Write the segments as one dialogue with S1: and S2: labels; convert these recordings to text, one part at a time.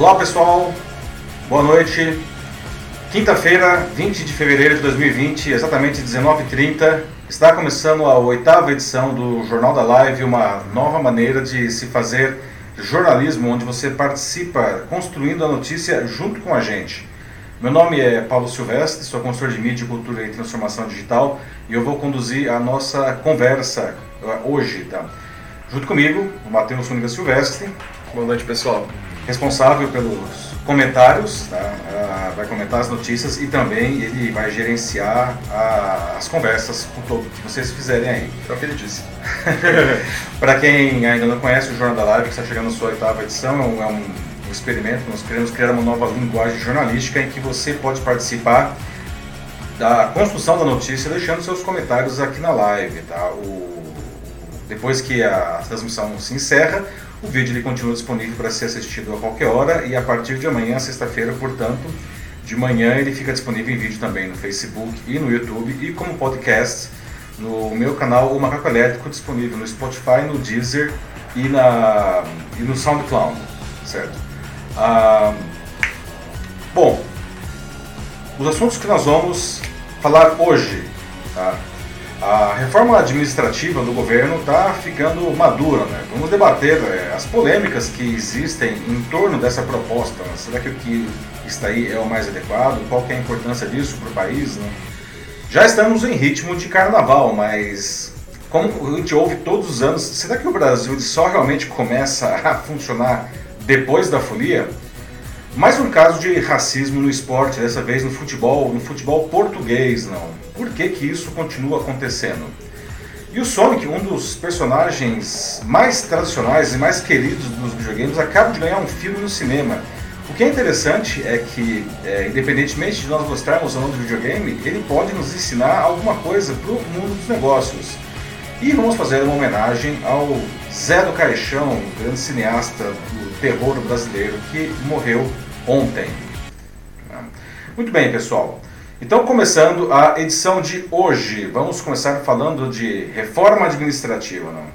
S1: Olá pessoal, boa noite. Quinta-feira, 20 de fevereiro de 2020, exatamente 19h30, está começando a oitava edição do Jornal da Live, uma nova maneira de se fazer jornalismo, onde você participa construindo a notícia junto com a gente. Meu nome é Paulo Silvestre, sou consultor de mídia, cultura e transformação digital e eu vou conduzir a nossa conversa uh, hoje, tá? Junto comigo, o Matheus Funiga Silvestre.
S2: Boa noite, pessoal.
S1: Responsável pelos comentários, tá? Vai comentar as notícias e também ele vai gerenciar uh, as conversas com todo que vocês fizerem aí.
S2: É o que ele disse.
S1: Para quem ainda não conhece o Jornal da Live, que está chegando na sua oitava edição, é um é um experimento, nós queremos criar uma nova linguagem jornalística em que você pode participar da construção da notícia deixando seus comentários aqui na live, tá? O, depois que a transmissão se encerra, o vídeo ele continua disponível para ser assistido a qualquer hora e a partir de amanhã, sexta-feira, portanto, de manhã ele fica disponível em vídeo também no Facebook e no YouTube e como podcast no meu canal O Macaco Elétrico, disponível no Spotify, no Deezer e, na, e no SoundCloud, certo? Ah, bom, os assuntos que nós vamos falar hoje. Tá? A reforma administrativa do governo está ficando madura. Né? Vamos debater é, as polêmicas que existem em torno dessa proposta. Né? Será que o que está aí é o mais adequado? Qual é a importância disso para o país? Né? Já estamos em ritmo de carnaval, mas como a gente ouve todos os anos, será que o Brasil só realmente começa a funcionar depois da folia, mais um caso de racismo no esporte, dessa vez no futebol, no futebol português, não. Por que que isso continua acontecendo? E o Sonic, um dos personagens mais tradicionais e mais queridos dos videogames, acaba de ganhar um filme no cinema. O que é interessante é que, é, independentemente de nós gostarmos ou não do videogame, ele pode nos ensinar alguma coisa para o mundo dos negócios. E vamos fazer uma homenagem ao Zé do Caixão, grande cineasta do terror brasileiro, que morreu ontem. Muito bem, pessoal. Então, começando a edição de hoje, vamos começar falando de reforma administrativa. Não?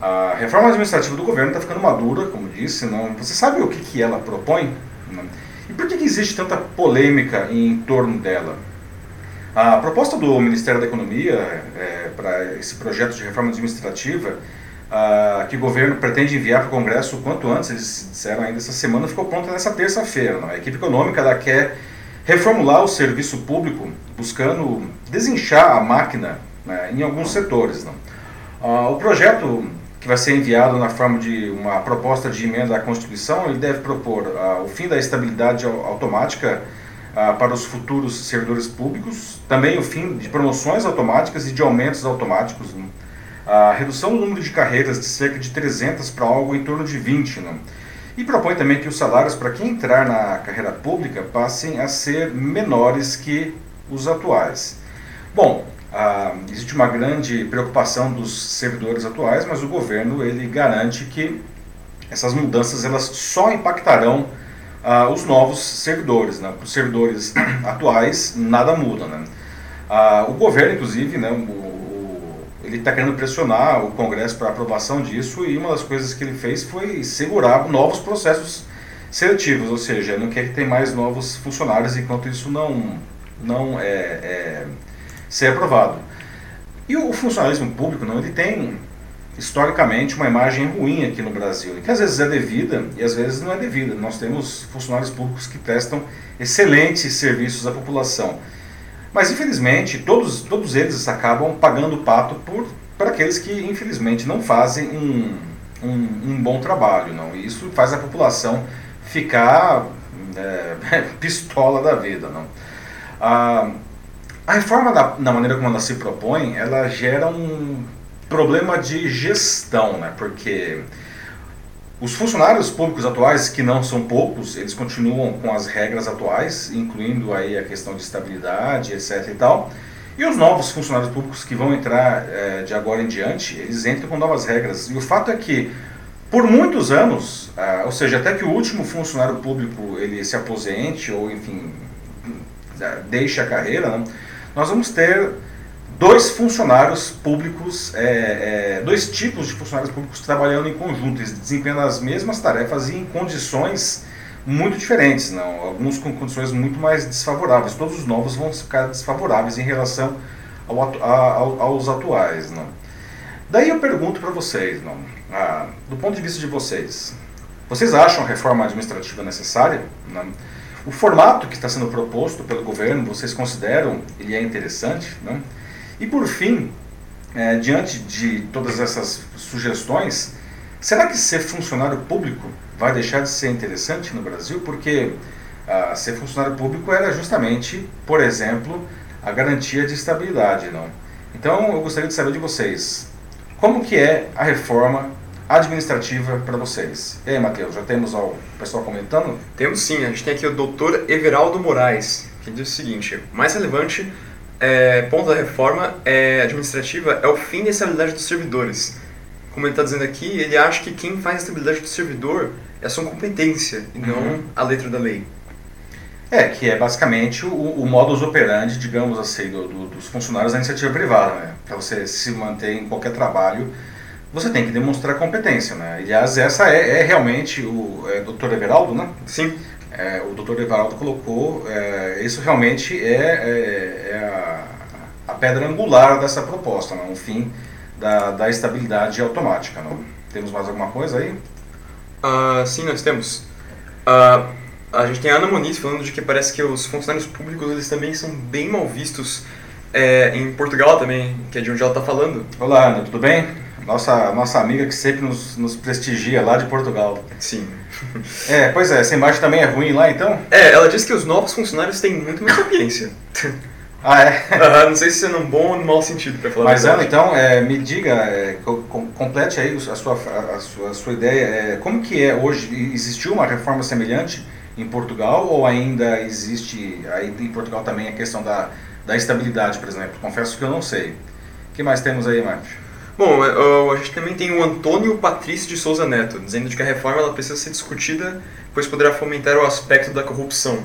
S1: A reforma administrativa do governo está ficando madura, como disse. Não? Você sabe o que, que ela propõe? Não? E por que, que existe tanta polêmica em torno dela? A proposta do Ministério da Economia é, para esse projeto de reforma administrativa, que o governo pretende enviar para o Congresso o quanto antes, eles disseram ainda essa semana, ficou pronta nessa terça-feira. A equipe econômica ela quer reformular o serviço público, buscando desinchar a máquina né, em alguns setores. Uh, o projeto que vai ser enviado na forma de uma proposta de emenda à Constituição, ele deve propor uh, o fim da estabilidade automática ah, para os futuros servidores públicos, também o fim de promoções automáticas e de aumentos automáticos, né? A redução do número de carreiras de cerca de 300 para algo em torno de 20, né? e propõe também que os salários para quem entrar na carreira pública passem a ser menores que os atuais. Bom, ah, existe uma grande preocupação dos servidores atuais, mas o governo ele garante que essas mudanças elas só impactarão ah, os novos servidores. Né? Para os servidores atuais, nada muda. Né? Ah, o governo, inclusive, né, o, ele está querendo pressionar o Congresso para aprovação disso e uma das coisas que ele fez foi segurar novos processos seletivos, ou seja, não quer que tenha mais novos funcionários enquanto isso não, não é, é ser aprovado. E o funcionalismo público, não, ele tem historicamente uma imagem ruim aqui no Brasil, que às vezes é devida e às vezes não é devida. Nós temos funcionários públicos que prestam excelentes serviços à população. Mas infelizmente todos, todos eles acabam pagando o pato por, por aqueles que infelizmente não fazem um, um, um bom trabalho. Não? E isso faz a população ficar é, pistola da vida. Não? A, a reforma da, da maneira como ela se propõe, ela gera um problema de gestão, né? Porque os funcionários públicos atuais, que não são poucos, eles continuam com as regras atuais, incluindo aí a questão de estabilidade, etc e tal. E os novos funcionários públicos que vão entrar é, de agora em diante, eles entram com novas regras. E o fato é que, por muitos anos, ah, ou seja, até que o último funcionário público ele se aposente ou, enfim, deixe a carreira, né, nós vamos ter dois funcionários públicos, é, é, dois tipos de funcionários públicos trabalhando em conjunto, eles desempenhando as mesmas tarefas e em condições muito diferentes, não? alguns com condições muito mais desfavoráveis. Todos os novos vão ficar desfavoráveis em relação ao, ao, aos atuais. Não? Daí eu pergunto para vocês, não? Ah, do ponto de vista de vocês, vocês acham a reforma administrativa necessária? Não? O formato que está sendo proposto pelo governo, vocês consideram ele é interessante? Não? E por fim, é, diante de todas essas sugestões, será que ser funcionário público vai deixar de ser interessante no Brasil? Porque ah, ser funcionário público era justamente, por exemplo, a garantia de estabilidade, não? Então eu gostaria de saber de vocês, como que é a reforma administrativa para vocês? E aí, Matheus, já temos o pessoal comentando?
S2: Temos sim, a gente tem aqui o doutor Everaldo Moraes, que diz o seguinte, mais relevante é, ponto da reforma é, administrativa é o fim da estabilidade dos servidores. Como ele está dizendo aqui, ele acha que quem faz a estabilidade do servidor é a sua competência e não uhum. a letra da lei.
S1: É, que é basicamente o, o modus operandi, digamos assim, do, do, dos funcionários da iniciativa privada. Né? Para você se manter em qualquer trabalho, você tem que demonstrar competência. Né? Aliás, essa é, é realmente o é, Dr. Everaldo, né?
S2: Sim.
S1: É, o Dr. Everaldo colocou, é, isso realmente é, é, é a, a, pedra angular dessa proposta, né? o fim da, da estabilidade automática. Não? Temos mais alguma coisa aí?
S2: Uh, sim, nós temos. Uh, a gente tem a Ana Moniz falando de que parece que os funcionários públicos eles também são bem mal vistos é, em Portugal também, que é de onde ela está falando.
S1: Olá, Ana, tudo bem? Nossa, nossa amiga que sempre nos, nos prestigia lá de Portugal.
S2: Sim.
S1: É, pois é, essa imagem também é ruim lá então?
S2: É, ela diz que os novos funcionários têm muito mais sapiência.
S1: Ah, é?
S2: Não sei se é num bom ou num mau sentido, para falar
S1: Mas, Ana, então, é, me diga, é, com, complete aí a sua, a, sua, a sua ideia. É, como que é hoje? Existiu uma reforma semelhante em Portugal ou ainda existe aí em Portugal também a questão da, da estabilidade, por exemplo? Confesso que eu não sei. O que mais temos aí, Márcio?
S2: Bom, é, a gente também tem o Antônio Patrício de Souza Neto, dizendo que a reforma ela precisa ser discutida, pois poderá fomentar o aspecto da corrupção.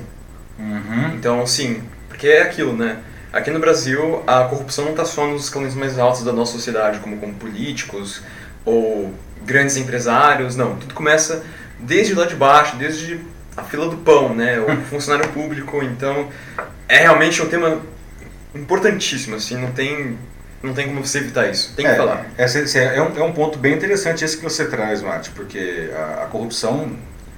S1: Uhum.
S2: Então, sim, porque é aquilo, né? Aqui no Brasil, a corrupção não está só nos escalões mais altos da nossa sociedade, como, como políticos ou grandes empresários, não. Tudo começa desde lá de baixo, desde a fila do pão, né? O funcionário público. Então, é realmente um tema importantíssimo, assim, não tem não tem como você evitar isso. Tem que
S1: é,
S2: falar.
S1: Esse, é, um, é um ponto bem interessante esse que você traz, Mate, porque a, a corrupção,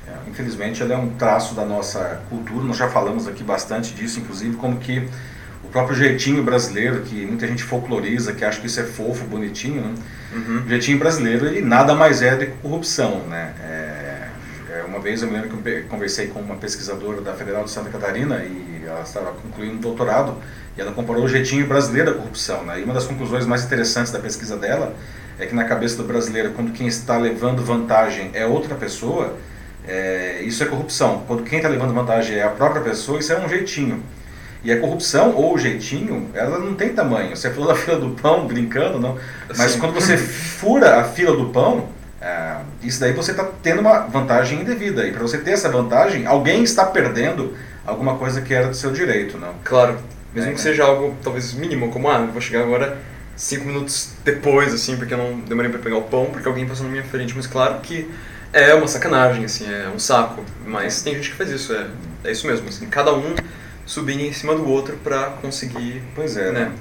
S1: é, infelizmente, ela é um traço da nossa cultura. Nós já falamos aqui bastante disso, inclusive, como que o próprio jeitinho brasileiro, que muita gente folcloriza, que acha que isso é fofo, bonitinho, né?
S2: Uhum.
S1: O jeitinho brasileiro, ele nada mais é do que corrupção, né? É, é uma vez eu me lembro que eu conversei com uma pesquisadora da Federal de Santa Catarina e ela estava concluindo um doutorado e ela comparou o jeitinho brasileiro da corrupção. Né? E uma das conclusões mais interessantes da pesquisa dela é que na cabeça do brasileiro, quando quem está levando vantagem é outra pessoa, é, isso é corrupção. Quando quem está levando vantagem é a própria pessoa, isso é um jeitinho. E a corrupção ou o jeitinho, ela não tem tamanho. Você falou da fila do pão, brincando, não? Mas Sim. quando você fura a fila do pão, é, isso daí você está tendo uma vantagem indevida. E para você ter essa vantagem, alguém está perdendo alguma coisa que era do seu direito, não?
S2: Claro. Mesmo é, que seja algo talvez mínimo, como, ah, vou chegar agora cinco minutos depois, assim, porque eu não demorei para pegar o pão, porque alguém passou na minha frente. Mas claro que é uma sacanagem, assim, é um saco. Mas tem gente que faz isso, é, é isso mesmo, assim, cada um subir em cima do outro para conseguir...
S1: Pois é, né?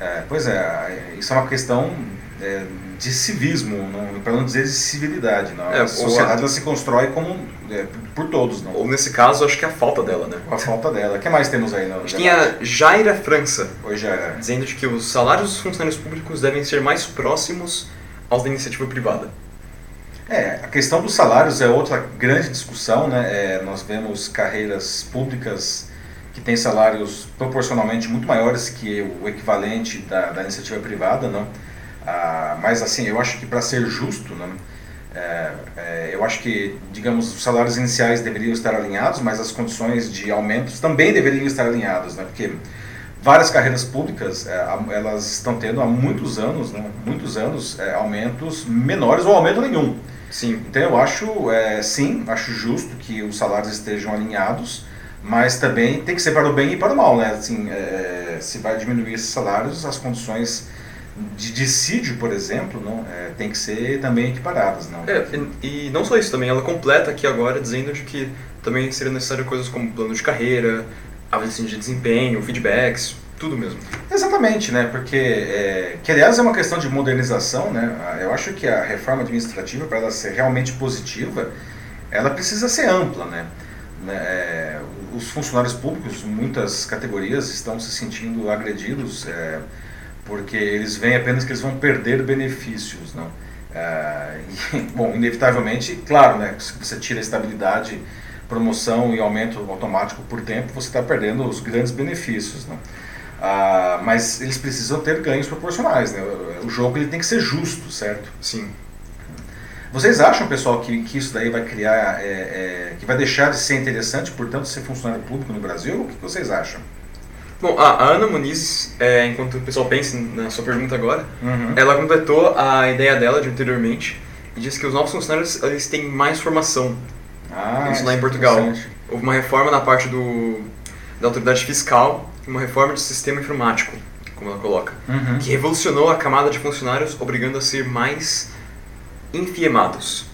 S1: É, pois é, isso é uma questão é, de civismo, para não dizer de civilidade. Não. É, a sociedade a... se constrói como é, por todos. Não.
S2: Ou nesse caso, acho que é a falta dela, né?
S1: A falta dela. O que mais temos aí?
S2: a gente tem a Jaira França,
S1: Oi, Jaira.
S2: dizendo que os salários dos funcionários públicos devem ser mais próximos aos da iniciativa privada.
S1: É, a questão dos salários é outra grande discussão, né? É, nós vemos carreiras públicas que têm salários proporcionalmente muito maiores que o equivalente da, da iniciativa privada, não? Ah, mas assim, eu acho que para ser justo, né, é, é, eu acho que, digamos, os salários iniciais deveriam estar alinhados, mas as condições de aumentos também deveriam estar alinhadas, né, porque várias carreiras públicas é, elas estão tendo há muitos anos, né, muitos anos, é, aumentos menores ou aumento nenhum.
S2: Sim.
S1: Então eu acho, é, sim, acho justo que os salários estejam alinhados, mas também tem que ser para o bem e para o mal, né? Assim, é, se vai diminuir esses salários, as condições de dissídio, por exemplo, não, é, tem que ser também equiparadas. Não?
S2: É, e, e, não só isso também, ela completa aqui agora dizendo de que também seria necessário coisas como plano de carreira, avaliação de desempenho, feedbacks, tudo mesmo.
S1: Exatamente, né? Porque, é, que aliás é uma questão de modernização, né? Eu acho que a reforma administrativa, para ela ser realmente positiva, ela precisa ser ampla, né? né é, os funcionários públicos, muitas categorias, estão se sentindo agredidos é, porque eles veem apenas que eles vão perder benefícios, não? É, e, bom, inevitavelmente, claro, né? Se você tira a estabilidade, promoção e aumento automático por tempo, você está perdendo os grandes benefícios, não? Ah, mas eles precisam ter ganhos proporcionais, né? O jogo ele tem que ser justo, certo?
S2: Sim.
S1: Vocês acham, pessoal, que, que isso daí vai criar, é, é, que vai deixar de ser interessante, portanto, ser funcionário público no Brasil? O que vocês acham?
S2: Bom, a Ana Muniz, é, enquanto o pessoal pensa na sua pergunta agora, uhum. ela completou a ideia dela de anteriormente e disse que os novos funcionários eles têm mais formação.
S1: Ah,
S2: isso lá em Portugal. Houve uma reforma na parte do, da autoridade fiscal, uma reforma do sistema informático, como ela coloca, uhum. que revolucionou a camada de funcionários, obrigando a ser mais enfiemados.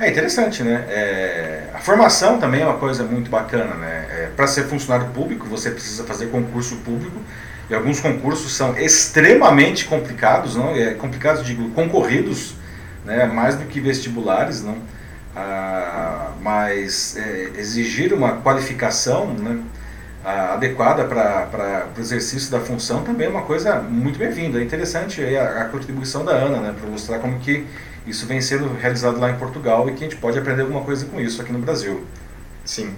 S1: É interessante, né? É, a formação também é uma coisa muito bacana, né? É, Para ser funcionário público, você precisa fazer concurso público e alguns concursos são extremamente complicados, não? É, complicados, digo, concorridos, né? Mais do que vestibulares, não? Ah, mas é, exigir uma qualificação, né? adequada para o exercício da função também é uma coisa muito bem-vinda. É interessante a, a, contribuição da Ana, né, para mostrar como que isso vem sendo realizado lá em Portugal e que a gente pode aprender alguma coisa com isso aqui no Brasil.
S2: Sim.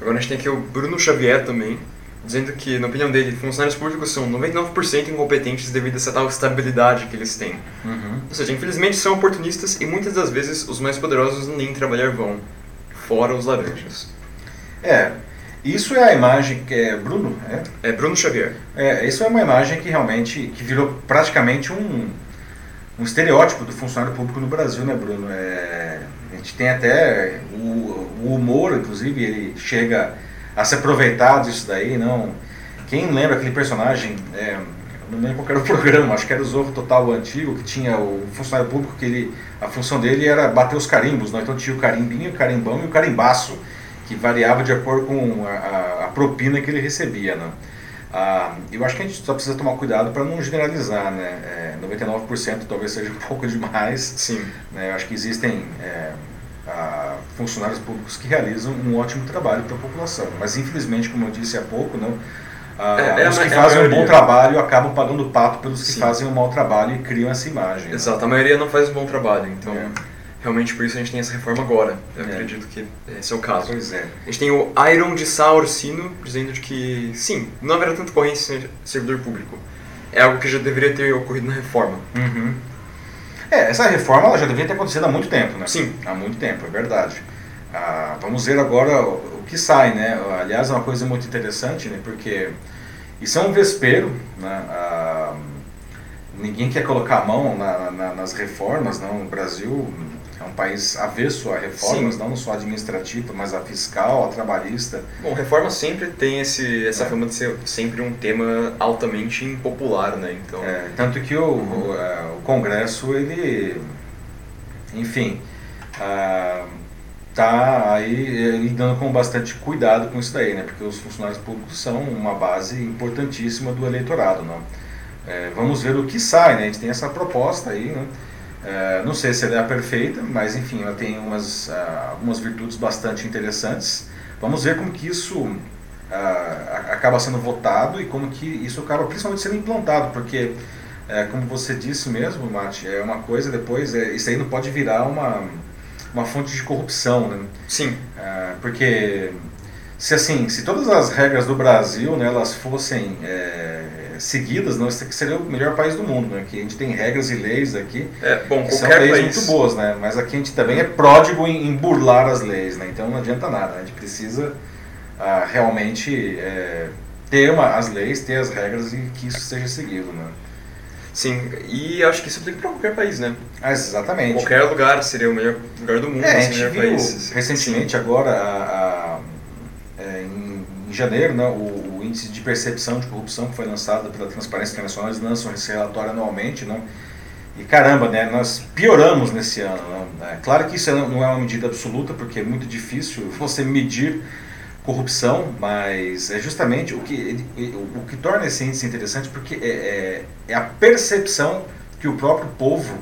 S2: Agora a gente tem aqui o Bruno Xavier também, dizendo que, na opinião dele, funcionários públicos são 99% incompetentes devido a essa tal estabilidade que eles têm.
S1: Uhum.
S2: Ou seja, infelizmente são oportunistas e muitas das vezes os mais poderosos nem trabalhar vão, fora os laranjas.
S1: É, isso é a imagem que é Bruno,
S2: é? É Bruno Xavier.
S1: É, isso é uma imagem que realmente que virou praticamente um, um estereótipo do funcionário público no Brasil, né, Bruno? É, a gente tem até o, o, humor, inclusive, ele chega a se aproveitar disso daí, não? Quem lembra aquele personagem? É, não lembro qual era o programa, acho que era o Zorro Total antigo, que tinha o funcionário público que ele, a função dele era bater os carimbos, não? então tinha o carimbinho, o carimbão e o carimbaço que variava de acordo com a, a, a propina que ele recebia. Né? Ah, eu acho que a gente só precisa tomar cuidado para não generalizar, né? É, 99% talvez seja um pouco demais.
S2: Sim.
S1: Né? Eu acho que existem é, ah, funcionários públicos que realizam um ótimo trabalho para a população, mas infelizmente, como eu disse há pouco, não, ah, é, é os que fazem um bom trabalho acabam pagando pato pelos que Sim. fazem um mau trabalho e criam essa imagem.
S2: Né? Exato, né? a maioria não faz um bom trabalho, então é realmente por isso a gente tem essa reforma agora. Eu é. acredito que esse é o caso.
S1: Pois é.
S2: A gente tem o Iron de Sá Orsino dizendo de que, sim, não haverá tanta corrente em servidor público. É algo que já deveria ter ocorrido na reforma.
S1: Uhum. É, essa reforma ela já deveria ter acontecido há muito tempo, né?
S2: Sim.
S1: Há muito tempo, é verdade. Ah, vamos ver agora o, que sai, né? Aliás, é uma coisa muito interessante, né? Porque isso é um vespeiro, né? Ah, ninguém quer colocar a mão na, na, nas reformas, não. O Brasil um país avesso a reformas, Sim. não só administrativa, mas a fiscal, a trabalhista.
S2: Bom, reforma sempre tem esse, essa é. fama de ser sempre um tema altamente impopular, né? Então...
S1: É, tanto que o, o, é, o, Congresso, ele, enfim, está ah, aí lidando com bastante cuidado com isso daí, né? Porque os funcionários públicos são uma base importantíssima do eleitorado, não? É, vamos ver o que sai, né? A gente tem essa proposta aí, né? É, não sei se ela é a perfeita, mas enfim, ela tem umas, uh, algumas virtudes bastante interessantes. Vamos ver como que isso uh, acaba sendo votado e como que isso acaba principalmente sendo implantado, porque, uh, como você disse mesmo, Mate, é uma coisa depois, é, isso aí não pode virar uma, uma fonte de corrupção, né?
S2: Sim.
S1: porque se assim, se todas as regras do Brasil, né, elas fossem é, seguidas, não, aqui seria o melhor país do mundo, né? Que a gente tem regras e leis aqui.
S2: É, bom,
S1: que são leis país... muito boas, né? Mas aqui a gente também é pródigo em, em burlar as leis, né? Então não adianta nada. A gente precisa ah, realmente é, ter uma, as leis, ter as regras e que isso seja seguido, né?
S2: Sim, e acho que isso aplica para qualquer país, né?
S1: Ah, exatamente.
S2: Qualquer lugar seria o melhor lugar do mundo,
S1: é, a
S2: gente
S1: viu país. recentemente Sim. agora a, a, é, em, em janeiro, né, o o índice de percepção de corrupção que foi lançado pela Transparência Internacional, eles lançam esse relatório anualmente, não? E caramba, né, nós pioramos nesse ano. Não? É, claro que isso não é uma medida absoluta, porque é muito difícil você medir corrupção, mas é justamente o que, o, que torna esse índice interessante, porque é, é, é a percepção que o próprio povo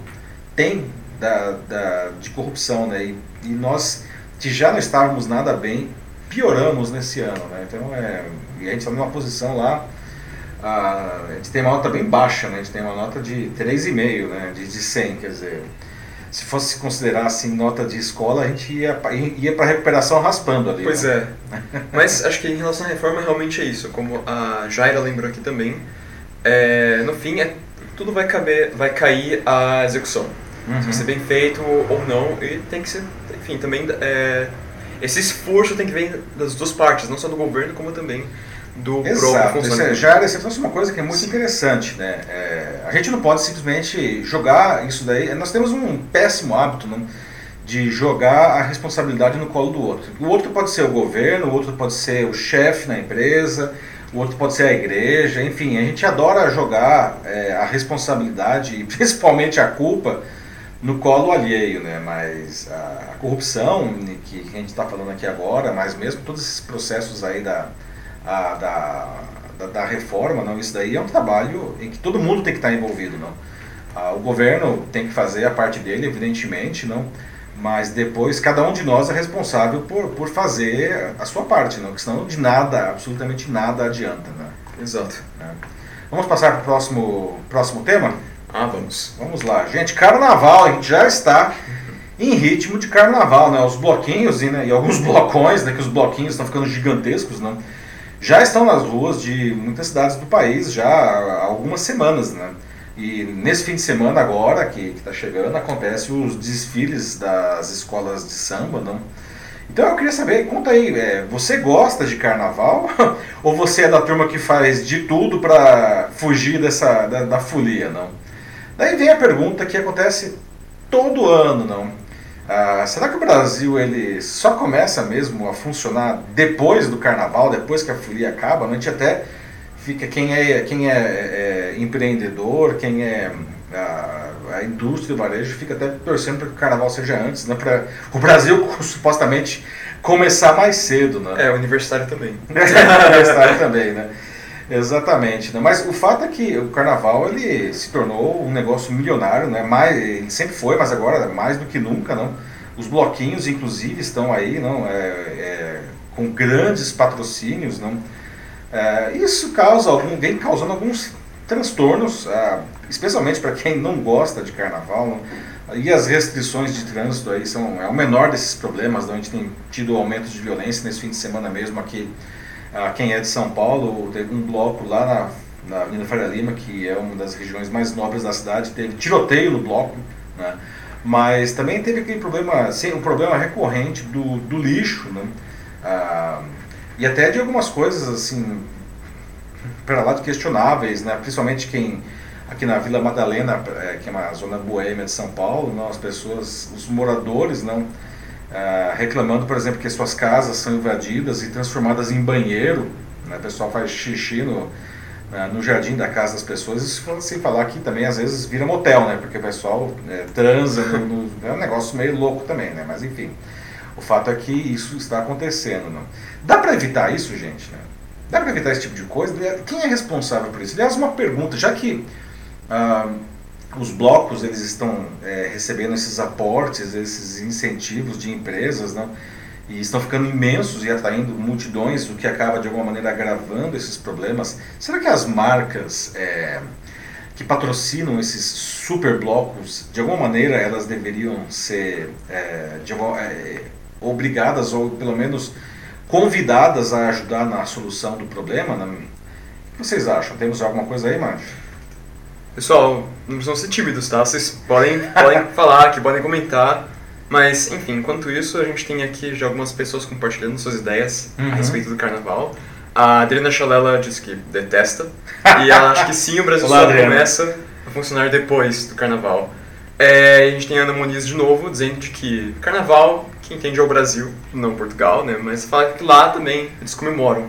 S1: tem da, da, de corrupção, né? E, e, nós, que já não estávamos nada bem, pioramos nesse ano, né? Então, é, e a gente está numa posição lá a, a gente tem uma nota bem baixa, né? A gente tem uma nota de 3,5, né? De, de 100, quer dizer, se fosse considerar assim nota de escola, a gente ia, ia para recuperação raspando ali.
S2: Pois né? é. Mas acho que em relação à reforma realmente é isso, como a Jaira lembrou aqui também. É, no fim, é, tudo vai, caber, vai cair a execução. Uhum. Se vai ser bem feito ou não, e tem que ser, enfim, também é, esse esforço tem que vir das duas partes, não só do governo, como também do
S1: Exato. próprio funcionamento. Já você trouxe uma coisa que é muito Sim. interessante, né? É, a gente não pode simplesmente jogar isso daí. Nós temos um péssimo hábito não, de jogar a responsabilidade no colo do outro. O outro pode ser o governo, o outro pode ser o chefe na empresa, o outro pode ser a igreja, enfim, a gente adora jogar é, a responsabilidade e principalmente a culpa no colo alheio, né? Mas a, a corrupção que a gente está falando aqui agora, mas mesmo todos esses processos aí da a, da, da, da, reforma, não, isso daí é um trabalho em que todo mundo tem que estar envolvido, não. Ah, o governo tem que fazer a parte dele, evidentemente, não, mas depois cada um de nós é responsável por, por fazer a sua parte, não, porque senão de nada, absolutamente nada adianta, né?
S2: Exato.
S1: É. Vamos passar para o próximo, próximo tema?
S2: Ah, vamos.
S1: Vamos lá. Gente, carnaval, a gente já está em ritmo de carnaval, né? Os bloquinhos e, né, e alguns blocões, né? Que os bloquinhos estão ficando gigantescos, não? já estão nas ruas de muitas cidades do país já há algumas semanas, né? E nesse fim de semana agora, que está chegando, acontece os desfiles das escolas de samba, não? Então eu queria saber, conta aí, é, você gosta de carnaval ou você é da turma que faz de tudo para fugir dessa da, da folia, não? Daí vem a pergunta que acontece todo ano, não? Ah, será que o Brasil ele só começa mesmo a funcionar depois do carnaval, depois que a folia acaba? A gente até fica quem é quem é, é empreendedor, quem é a, a, indústria do varejo fica até torcendo para que o carnaval seja antes, né? Para o Brasil supostamente começar mais cedo, né?
S2: É, o universitário também.
S1: o universitário também, né? Exatamente, né? mas o fato é que o carnaval ele se tornou um negócio milionário, né? mais, ele sempre foi, mas agora mais do que nunca. Não? Os bloquinhos, inclusive, estão aí não? É, é, com grandes patrocínios. Não? É, isso causa algum, vem causando alguns transtornos, ah, especialmente para quem não gosta de carnaval. Não? E as restrições de trânsito aí são é o menor desses problemas. Não? A gente tem tido aumento de violência nesse fim de semana mesmo aqui ah, quem é de São Paulo, teve um bloco lá na, na Avenida Faria Lima, que é uma das regiões mais nobres da cidade, teve tiroteio no bloco, né? mas também teve aquele problema, sim, um problema recorrente do, do lixo, né? Ah, e até de algumas coisas assim, para lá de questionáveis, né? principalmente quem aqui na Vila Madalena, é, que é uma zona boêmia de São Paulo, não, as pessoas, os moradores não ah, reclamando, por exemplo, que suas casas são invadidas e transformadas em banheiro. Né? O pessoal faz xixi no, né, no jardim da casa das pessoas. Isso sem falar que também às vezes vira motel, né? porque o pessoal é, transa. No, no, é um negócio meio louco também, né? mas enfim. O fato é que isso está acontecendo. Não? Dá para evitar isso, gente? Né? Dá para evitar esse tipo de coisa? Quem é responsável por isso? Aliás, uma pergunta, já que. Ah, os blocos eles estão é, recebendo esses aportes, esses incentivos de empresas, né? e estão ficando imensos e atraindo multidões, o que acaba de alguma maneira agravando esses problemas. Será que as marcas é, que patrocinam esses super blocos, de alguma maneira elas deveriam ser é, de, é, obrigadas ou pelo menos convidadas a ajudar na solução do problema? Né? O que vocês acham? Temos alguma coisa aí, Márcio?
S2: Pessoal, não precisam ser tímidos, tá? Vocês podem, podem falar aqui, podem comentar. Mas, enfim, enquanto isso, a gente tem aqui já algumas pessoas compartilhando suas ideias uhum. a respeito do carnaval. A Adriana Chalela diz que detesta. e ela acha que sim, o Brasil Olá, só Adriana. começa a funcionar depois do carnaval. É, a gente tem a Ana Muniz de novo, dizendo de que carnaval, quem entende é o Brasil, não Portugal, né? Mas fala que lá também eles comemoram.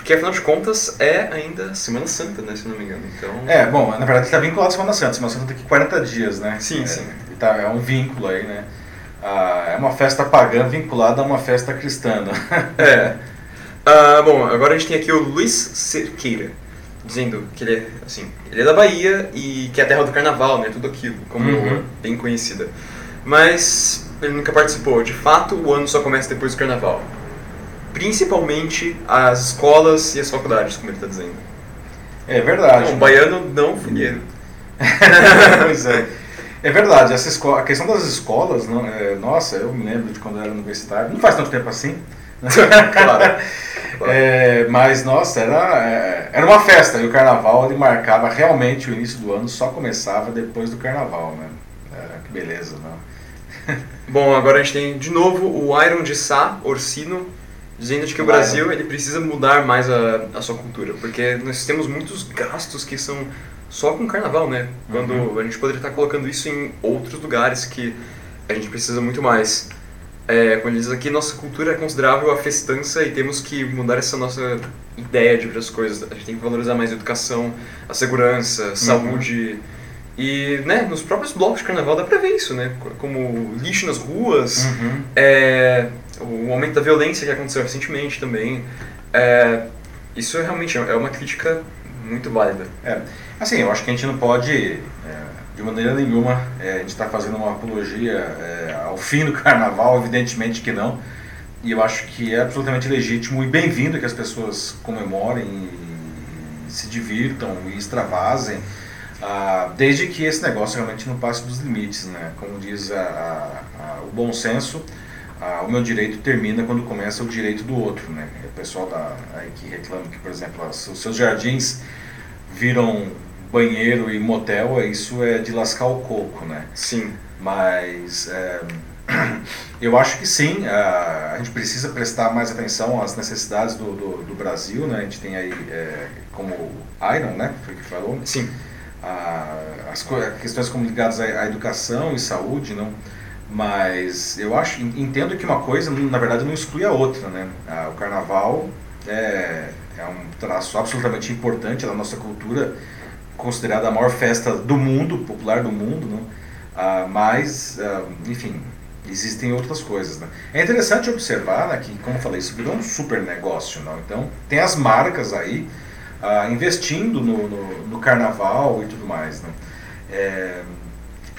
S2: Porque afinal de contas é ainda Semana Santa, né? Se não me engano. Então...
S1: É, bom, na verdade está vinculado à Semana Santa. Semana Santa tem que 40 dias, né?
S2: Sim,
S1: é,
S2: sim.
S1: Tá, é um vínculo aí, né? Ah, é uma festa pagã vinculada a uma festa cristã. né?
S2: É. Ah, bom, agora a gente tem aqui o Luiz Cerqueira, dizendo que ele é, assim, ele é da Bahia e que é a terra do carnaval, né? Tudo aquilo, como
S1: Uhum.
S2: bem conhecida. Mas ele nunca participou. De fato, o ano só começa depois do carnaval. Principalmente as escolas e as faculdades, como ele está dizendo.
S1: É verdade.
S2: Um baiano não funheiro.
S1: pois é. É verdade, essa escola, a questão das escolas, não, é, nossa, eu me lembro de quando eu era universitário, não faz tanto tempo assim.
S2: claro. claro.
S1: É, mas, nossa, era, é, era uma festa e o carnaval ele marcava realmente o início do ano, só começava depois do carnaval, né? É, que beleza, não?
S2: Bom, agora a gente tem de novo o Iron de Sá, Orsino, dizendo que o
S1: Iron.
S2: Brasil ele precisa mudar mais a, a sua cultura, porque nós temos muitos gastos que são só com carnaval, né? Quando
S1: Uhum.
S2: a gente poderia estar colocando isso em outros lugares que a gente precisa muito mais. É, quando ele diz aqui, nossa cultura é considerável a festança e temos que mudar essa nossa ideia de ver as coisas. A gente tem que valorizar mais a educação, a segurança, saúde. E, né, nos próprios blocos de carnaval dá pra ver isso, né? Como lixo nas ruas,
S1: Uhum.
S2: é, o aumento da violência que aconteceu recentemente também. É, isso realmente é uma crítica muito válida.
S1: É, assim, eu acho que a gente não pode, é, de maneira nenhuma, é, a gente está fazendo uma apologia é, ao fim do carnaval, evidentemente que não. E eu acho que é absolutamente legítimo e bem-vindo que as pessoas comemorem e se divirtam e extravasem, ah, desde que esse negócio realmente não passe dos limites, né? Como diz a- a- a- o bom senso, ah, o meu direito termina quando começa o direito do outro, né? O pessoal da, aí que reclama que, por exemplo, os seus jardins viram banheiro e motel, isso é de lascar o coco, né?
S2: Sim.
S1: Mas é, eu acho que sim, a, a gente precisa prestar mais atenção às necessidades do, do, do Brasil, né? A gente tem aí é, como Iron, né? Foi o que falou,
S2: Sim.
S1: a- as questões como ligadas à, à educação e saúde, não? Mas eu acho, entendo que uma coisa, na verdade, não exclui a outra, né? O carnaval é, é um traço absolutamente importante da nossa cultura, considerada a maior festa do mundo, popular do mundo, não? Ah, mas, ah, enfim, existem outras coisas, né? É interessante observar né, que, como eu falei, isso virou um super negócio, não? Então, tem as marcas aí ah, investindo no, no, no carnaval e tudo mais, né? É,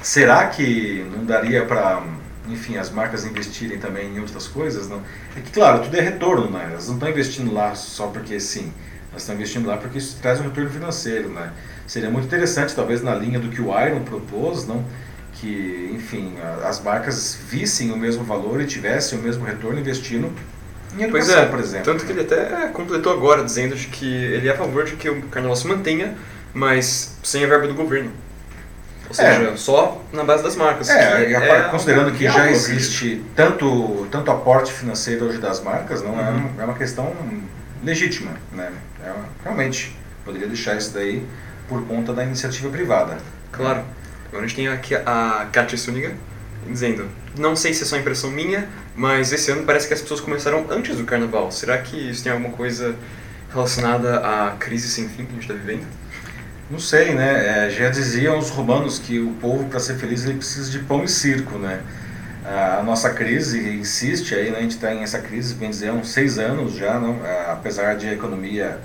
S1: será que não daria para, enfim, as marcas investirem também em outras coisas, não? É que, claro, tudo é retorno, né? Elas não estão investindo lá só porque sim. Elas estão investindo lá porque isso traz um retorno financeiro, né? Seria muito interessante, talvez na linha do que o Iron propôs, não? Que, enfim, as marcas vissem o mesmo valor e tivessem o mesmo retorno investindo em
S2: Pois
S1: educação,
S2: é,
S1: por exemplo.
S2: tanto que ele até completou agora dizendo que ele é a favor de que o carnaval se mantenha, mas sem a verba do governo. Ou
S1: É.
S2: seja, só na base das marcas.
S1: É,
S2: é
S1: considerando que já
S2: eu acredito.
S1: existe tanto, tanto aporte financeiro hoje das marcas, não é,
S2: Uhum.
S1: um- é uma questão legítima, né? É uma- realmente poderia deixar isso daí por conta da iniciativa privada.
S2: Claro. Agora a gente tem aqui a Katia Suniga dizendo: Não sei se é só impressão minha, mas esse ano parece que as pessoas começaram antes do carnaval. Será que isso tem alguma coisa relacionada à crise sem fim que a gente está vivendo?
S1: Não sei, né? É, já diziam os romanos que o povo para ser feliz ele precisa de pão e circo, né? A nossa crise insiste aí, né? A gente está em essa crise, bem dizer, há uns seis anos já, não? Apesar de a economia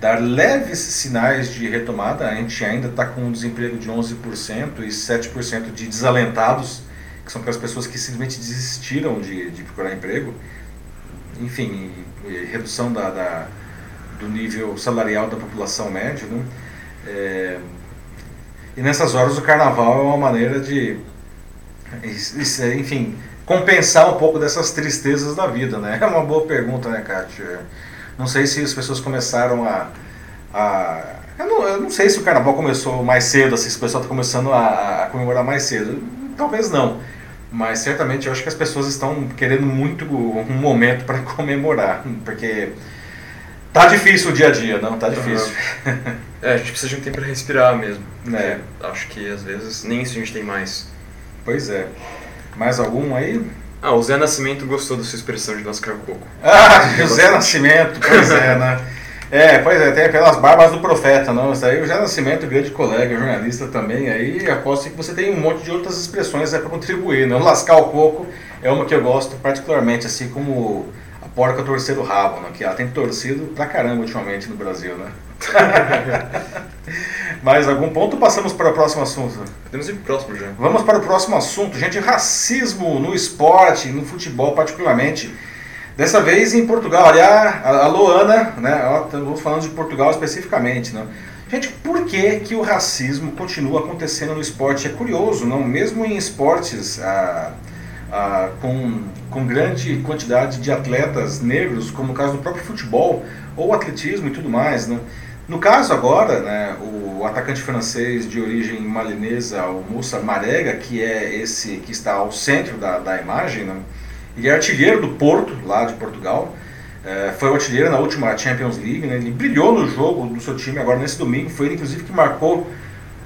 S1: dar leves sinais de retomada, a gente ainda está com um desemprego de 11% e 7% de desalentados, que são aquelas pessoas que simplesmente desistiram de, de procurar emprego. Enfim, redução da, da- do nível salarial da população média, né? É, e nessas horas o carnaval é uma maneira de, is- enfim, compensar um pouco dessas tristezas da vida, né? É uma boa pergunta, né, Kátia? Não sei se as pessoas começaram a... a eu, não, eu não sei se o carnaval começou mais cedo, se o pessoal está começando a, a comemorar mais cedo. Talvez não. Mas certamente eu acho que as pessoas estão querendo muito um momento para comemorar, porque tá difícil o dia a dia, não? Tá difícil.
S2: É, a gente precisa de um tempo para respirar mesmo.
S1: É.
S2: porque Acho que às vezes nem isso a gente tem mais.
S1: Pois é. Mais algum aí?
S2: Ah, o Zé Nascimento gostou da sua expressão de mascar coco.
S1: Ah, José Nascimento, pois é, né? É, pois é, tem pelas barbas do profeta, não? Isso aí o José Nascimento, grande colega, jornalista também, aí aposto que você tem um monte de outras expressões aí para contribuir, não? Lascar o coco é uma que eu gosto particularmente, assim como porca torcer o rabo, né? Que ela tem torcido pra caramba ultimamente no Brasil, né? Mais algum ponto? Passamos para o próximo assunto.
S2: Podemos ir para o próximo já.
S1: Vamos para o próximo assunto, gente. Racismo no esporte, no futebol particularmente. Dessa vez em Portugal. Aliás, a Luana, né? Vou falando de Portugal especificamente, né? Gente, por que, que o racismo continua acontecendo no esporte? É curioso, não? Mesmo em esportes ah, ah, com, com grande quantidade de atletas negros, como no caso do próprio futebol ou atletismo e tudo mais, não? No caso agora, né, o atacante francês de origem malinesa, o Moussa Marega, que é esse que está ao centro da, da imagem, né, ele é artilheiro do Porto, lá de Portugal, é, foi o artilheiro na última Champions League, né, ele brilhou no jogo do seu time agora nesse domingo, foi ele inclusive que marcou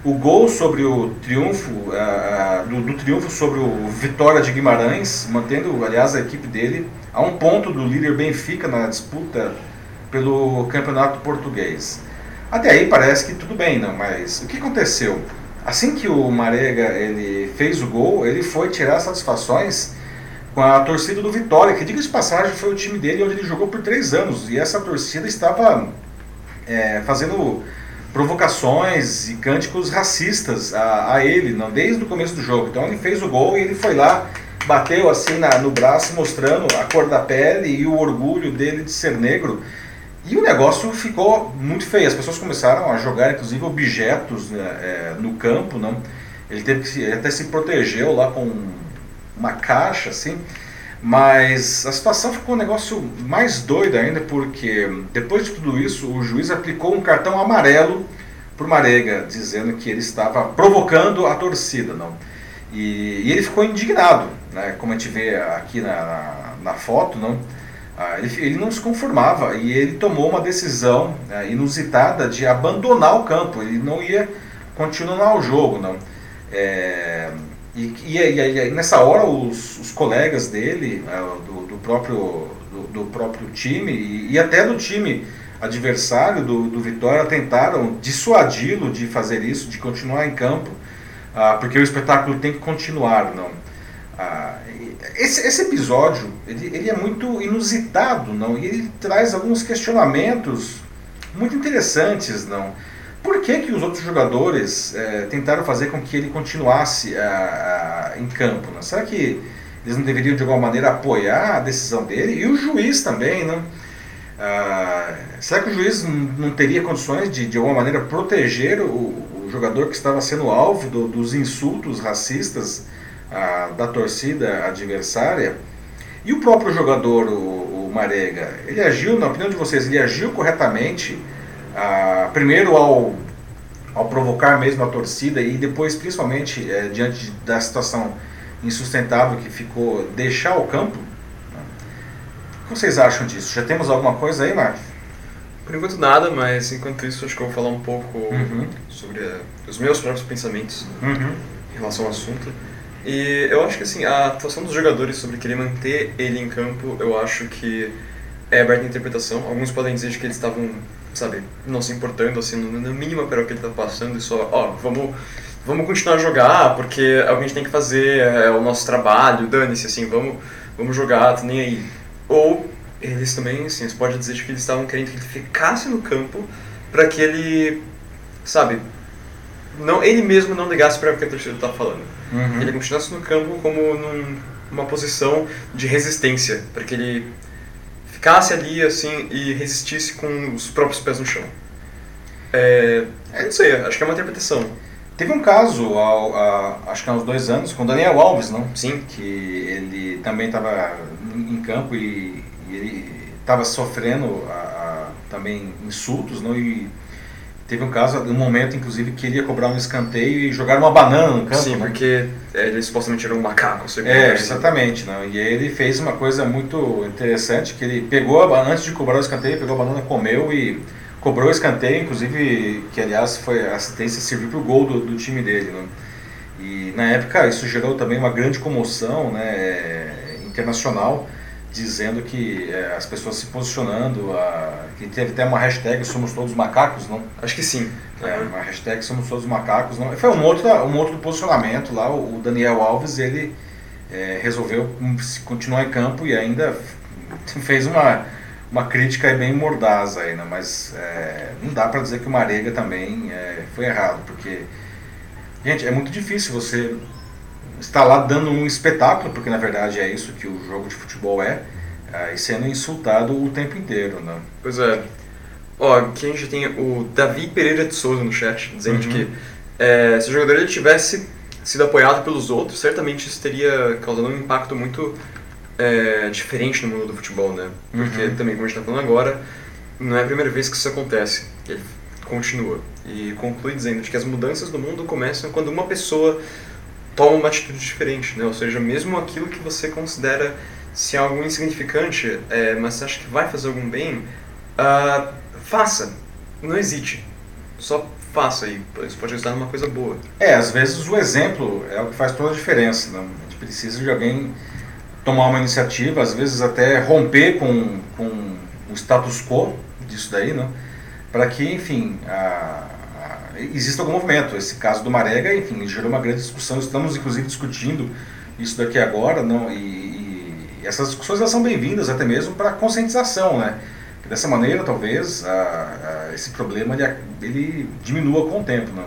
S1: o gol sobre o triunfo, uh, do, do, triunfo sobre o Vitória de Guimarães, mantendo, aliás, a equipe dele a um ponto do líder Benfica na disputa pelo campeonato português. Até aí parece que tudo bem, não, mas o que aconteceu? Assim que o Marega ele fez o gol, ele foi tirar satisfações com a torcida do Vitória, que diga de passagem foi o time dele onde ele jogou por três anos, e essa torcida estava é, fazendo provocações e cânticos racistas a, a, ele, não, desde o começo do jogo. Então ele fez o gol e ele foi lá, bateu assim na, no braço, mostrando a cor da pele e o orgulho dele de ser negro. E o negócio ficou muito feio. As pessoas começaram a jogar, inclusive, objetos né, é, no campo. Não? Ele teve que até se protegeu lá com uma caixa, assim. Mas a situação ficou um negócio mais doido ainda, porque depois de tudo isso, o juiz aplicou um cartão amarelo para o Marega, dizendo que ele estava provocando a torcida. Não? E, e ele ficou indignado, né? como a gente vê aqui na, na, na foto. não ah, ele, ele, não se conformava e ele tomou uma decisão né, inusitada de abandonar o campo. Ele não ia continuar o jogo, não. É, e, e, e, nessa hora os, os colegas dele, é, do, do, próprio, do, do, próprio time e, até do time adversário do, do Vitória tentaram dissuadi-lo de fazer isso, de continuar em campo, ah, porque o espetáculo tem que continuar, não. Ah, esse, esse episódio ele, ele, é muito inusitado, não? E ele traz alguns questionamentos muito interessantes, não? Por que, que os outros jogadores é, tentaram fazer com que ele continuasse a, a, em campo? Não? Será que eles não deveriam de alguma maneira apoiar a decisão dele? E o juiz também, não? Ah, será que o juiz não teria condições de, de alguma maneira proteger o, o jogador que estava sendo alvo do, dos insultos racistas? a, da torcida adversária. E o próprio jogador, o, o, Marega, ele agiu, na opinião de vocês, ele agiu corretamente, a, primeiro ao, ao provocar mesmo a torcida e depois, principalmente, é, diante da situação insustentável que ficou, deixar o campo? O que vocês acham disso? Já temos alguma coisa aí, Marcos?
S2: Por enquanto nada, mas enquanto isso acho que eu vou falar um pouco uhum. sobre uh, os meus próprios pensamentos uhum. em relação ao assunto. E eu acho que assim, a atuação dos jogadores sobre querer manter ele em campo, eu acho que é aberta a interpretação. Alguns podem dizer que eles estavam, sabe, não se importando, assim, no, mínimo para o que ele está passando e só, ó, vamos, vamos continuar a jogar porque é o que a gente tem que fazer, é o nosso trabalho, dane-se, assim, vamos, vamos jogar, tô nem aí. Ou eles também, assim, você pode dizer que eles estavam querendo que ele ficasse no campo para que ele, sabe, não, ele mesmo não ligasse para o que a torcida está falando. Uhum. Ele continuasse no campo como num, numa posição de resistência, para que ele ficasse ali assim e resistisse com os próprios pés no chão. É, não sei, acho que é uma interpretação.
S1: Teve um caso, ao, a, acho que há uns dois anos, com Daniel Alves, não?
S2: Sim.
S1: Que ele também estava em campo e, e ele estava sofrendo a, a, também insultos, não? E Teve um caso, um momento, inclusive, que ele ia cobrar um escanteio e jogar uma banana no campo.
S2: Sim,
S1: né?
S2: porque ele supostamente era um macaco.
S1: É, exatamente. Né? E aí ele fez uma coisa muito interessante, que ele pegou, a, antes de cobrar o escanteio, pegou a banana, comeu e cobrou o escanteio, inclusive, que aliás foi a assistência, serviu para o gol do, do, time dele. Né? E na época isso gerou também uma grande comoção né, internacional, dizendo que é, as pessoas se posicionando, a, que teve até uma hashtag Somos Todos Macacos, não?
S2: Acho que sim.
S1: É, uma hashtag Somos Todos Macacos, não? Foi um outro, um outro posicionamento lá, o Daniel Alves, ele é, resolveu continuar em campo e ainda fez uma, uma crítica bem mordaz aí, né? mas é, não dá para dizer que o Marega também é, foi errado, porque, gente, é muito difícil você estar lá dando um espetáculo, porque na verdade é isso que o jogo de futebol é, é e sendo insultado o tempo inteiro, né?
S2: Pois é. Ó, aqui a gente tem o Davi Pereira de Souza no chat, dizendo uhum. que é, se o jogador ele tivesse sido apoiado pelos outros, certamente isso teria causado um impacto muito é, diferente no mundo do futebol, né? Porque uhum. também, como a gente está falando agora, não é a primeira vez que isso acontece. Ele continua. E conclui dizendo que as mudanças do mundo começam quando uma pessoa toma uma atitude diferente, né? Ou seja, mesmo aquilo que você considera se algo insignificante, é, mas você acha que vai fazer algum bem, uh, faça. Não hesite. Só faça e isso pode resultar numa coisa boa.
S1: É, às vezes o exemplo é o que faz toda a diferença. Né? A gente precisa de alguém tomar uma iniciativa, às vezes até romper com, com o status quo disso daí, né? para que, enfim, a, a, exista algum movimento. Esse caso do Marega, enfim, gerou uma grande discussão. Estamos, inclusive, discutindo isso daqui agora, não? E, e, essas discussões elas são bem-vindas até mesmo para conscientização, né? Dessa maneira, talvez, a, esse problema ele, ele, diminua com o tempo, né?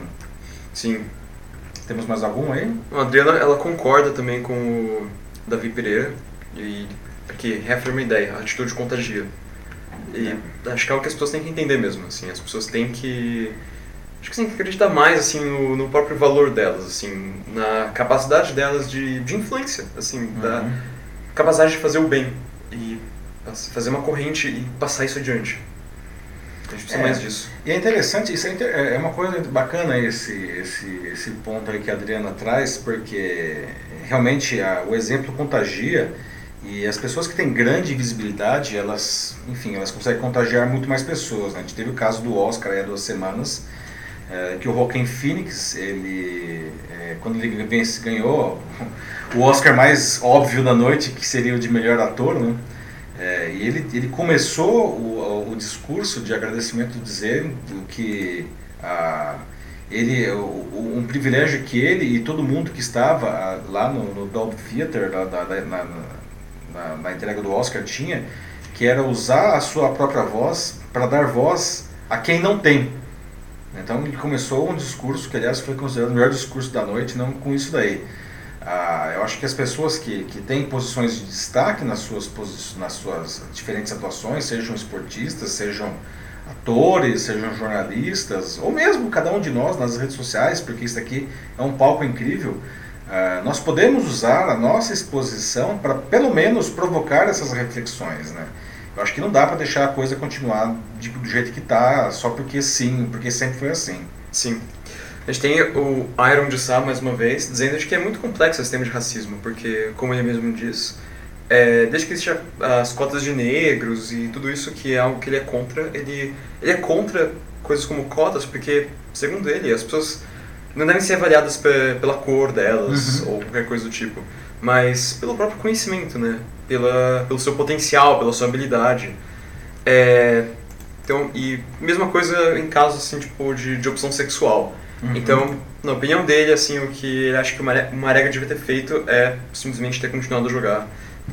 S2: Sim.
S1: Temos mais algum aí?
S2: A Adriana, ela concorda também com o Davi Pereira, e aqui reafirma a ideia, a atitude contagia. E é. acho que é algo que as pessoas têm que entender mesmo, assim, as pessoas têm que acho que têm que acreditar mais assim no, no, próprio valor delas, assim, na capacidade delas de, de influência, assim, uhum. da capacidade de fazer o bem e fazer uma corrente e passar isso adiante. A gente precisa é, mais disso.
S1: E é interessante, isso é, é, é uma coisa bacana esse, esse, esse ponto aí que a Adriana traz, porque realmente a, o exemplo contagia e as pessoas que têm grande visibilidade, elas, enfim, elas conseguem contagiar muito mais pessoas. Né? A gente teve o caso do Oscar há duas semanas, é, que o Joaquin Phoenix, ele, é, quando ele ganhou o Oscar mais óbvio da noite, que seria o de melhor ator, né? É, e ele, ele começou o, o discurso de agradecimento dizendo que ele, o, um privilégio que ele e todo mundo que estava lá no, no Dolby Theater, na, na, na, na, entrega do Oscar, tinha, que era usar a sua própria voz para dar voz a quem não tem. Então ele começou um discurso que, aliás, foi considerado o melhor discurso da noite, não com isso daí. Ah, eu acho que as pessoas que, que têm posições de destaque nas suas, nas suas diferentes atuações, sejam esportistas, sejam atores, sejam jornalistas, ou mesmo cada um de nós nas redes sociais, porque isso aqui é um palco incrível, ah, nós podemos usar a nossa exposição para pelo menos provocar essas reflexões. Né? Eu acho que não dá para deixar a coisa continuar de, do jeito que está, só porque sim, porque sempre foi assim.
S2: Sim. A gente tem o Iron de Sá, mais uma vez, dizendo que é muito complexo esse tema de racismo, porque, como ele mesmo diz, é, desde que existem as cotas de negros e tudo isso que é algo que ele é contra, ele, ele é contra coisas como cotas, porque, segundo ele, as pessoas não devem ser avaliadas pela cor delas uhum. ou qualquer coisa do tipo, mas pelo próprio conhecimento, né? Pela, pelo seu potencial, pela sua habilidade. É, então, e mesma coisa em casos assim, tipo, de, de opção sexual. Uhum. Então, na opinião dele, assim, o que ele acha que o Marega devia ter feito é simplesmente ter continuado a jogar.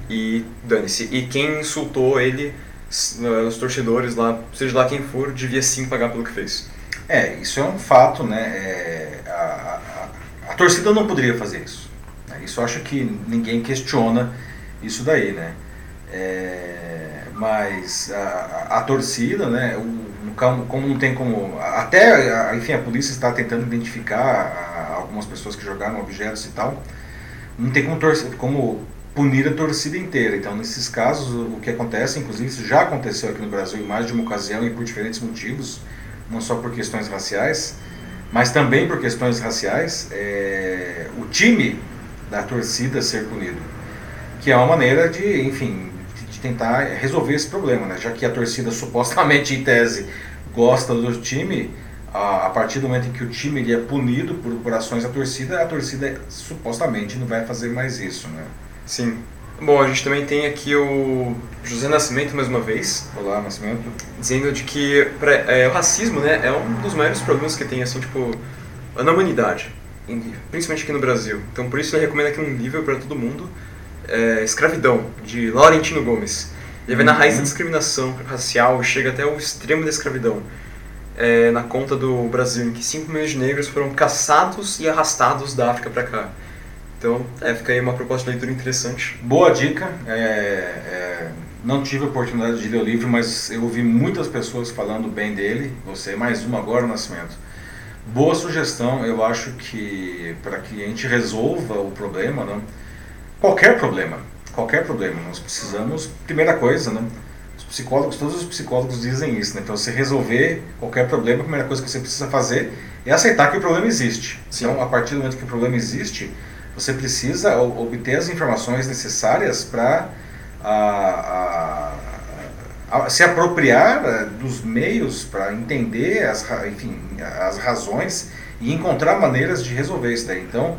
S2: E dane-se. E quem insultou ele, os torcedores lá, seja lá quem for, devia sim pagar pelo que fez.
S1: É, isso é um fato, né? É, a, a, a, torcida não poderia fazer isso. Né? Isso eu acho que ninguém questiona isso daí, né? É, mas a, a, torcida, né? O, como não tem como. Até, enfim, a polícia está tentando identificar algumas pessoas que jogaram objetos e tal. Não tem como, como punir a torcida inteira. Então, nesses casos, o que acontece, inclusive, isso já aconteceu aqui no Brasil em mais de uma ocasião e por diferentes motivos, não só por questões raciais, mas também por questões raciais, é, o time da torcida ser punido. Que é uma maneira de, enfim, de tentar resolver esse problema, né? já que a torcida supostamente, em tese, gosta do time, a, partir do momento em que o time ele é punido por, por ações da torcida, a torcida supostamente não vai fazer mais isso. Né?
S2: Sim. Bom, a gente também tem aqui o José Nascimento mais uma vez.
S1: Olá, Nascimento.
S2: Dizendo de que pra, é, o racismo né, é um dos maiores problemas que tem assim, tipo, na humanidade, principalmente aqui no Brasil. Então por isso ele recomenda aqui um livro para todo mundo, é, Escravidão, de Laurentino Gomes. Ele vai na raiz da discriminação racial e chega até o extremo da escravidão. É, na conta do Brasil, em que 5 milhões de negros foram caçados e arrastados da África para cá. Então, é, fica aí uma proposta de leitura interessante.
S1: Boa dica. É, é, não tive a oportunidade de ler o livro, mas eu ouvi muitas pessoas falando bem dele. Você, mais uma agora, Nascimento. Boa sugestão. Eu acho que para que a gente resolva o problema, né? qualquer problema, qualquer problema, nós precisamos, primeira coisa, né? Os psicólogos, todos os psicólogos dizem isso, né? Então, se resolver qualquer problema, a primeira coisa que você precisa fazer é aceitar que o problema existe. Sim. Então, a partir do momento que o problema existe, você precisa obter as informações necessárias para se apropriar eh, dos meios para entender as, enfim, as razões e encontrar maneiras de resolver isso daí. Então,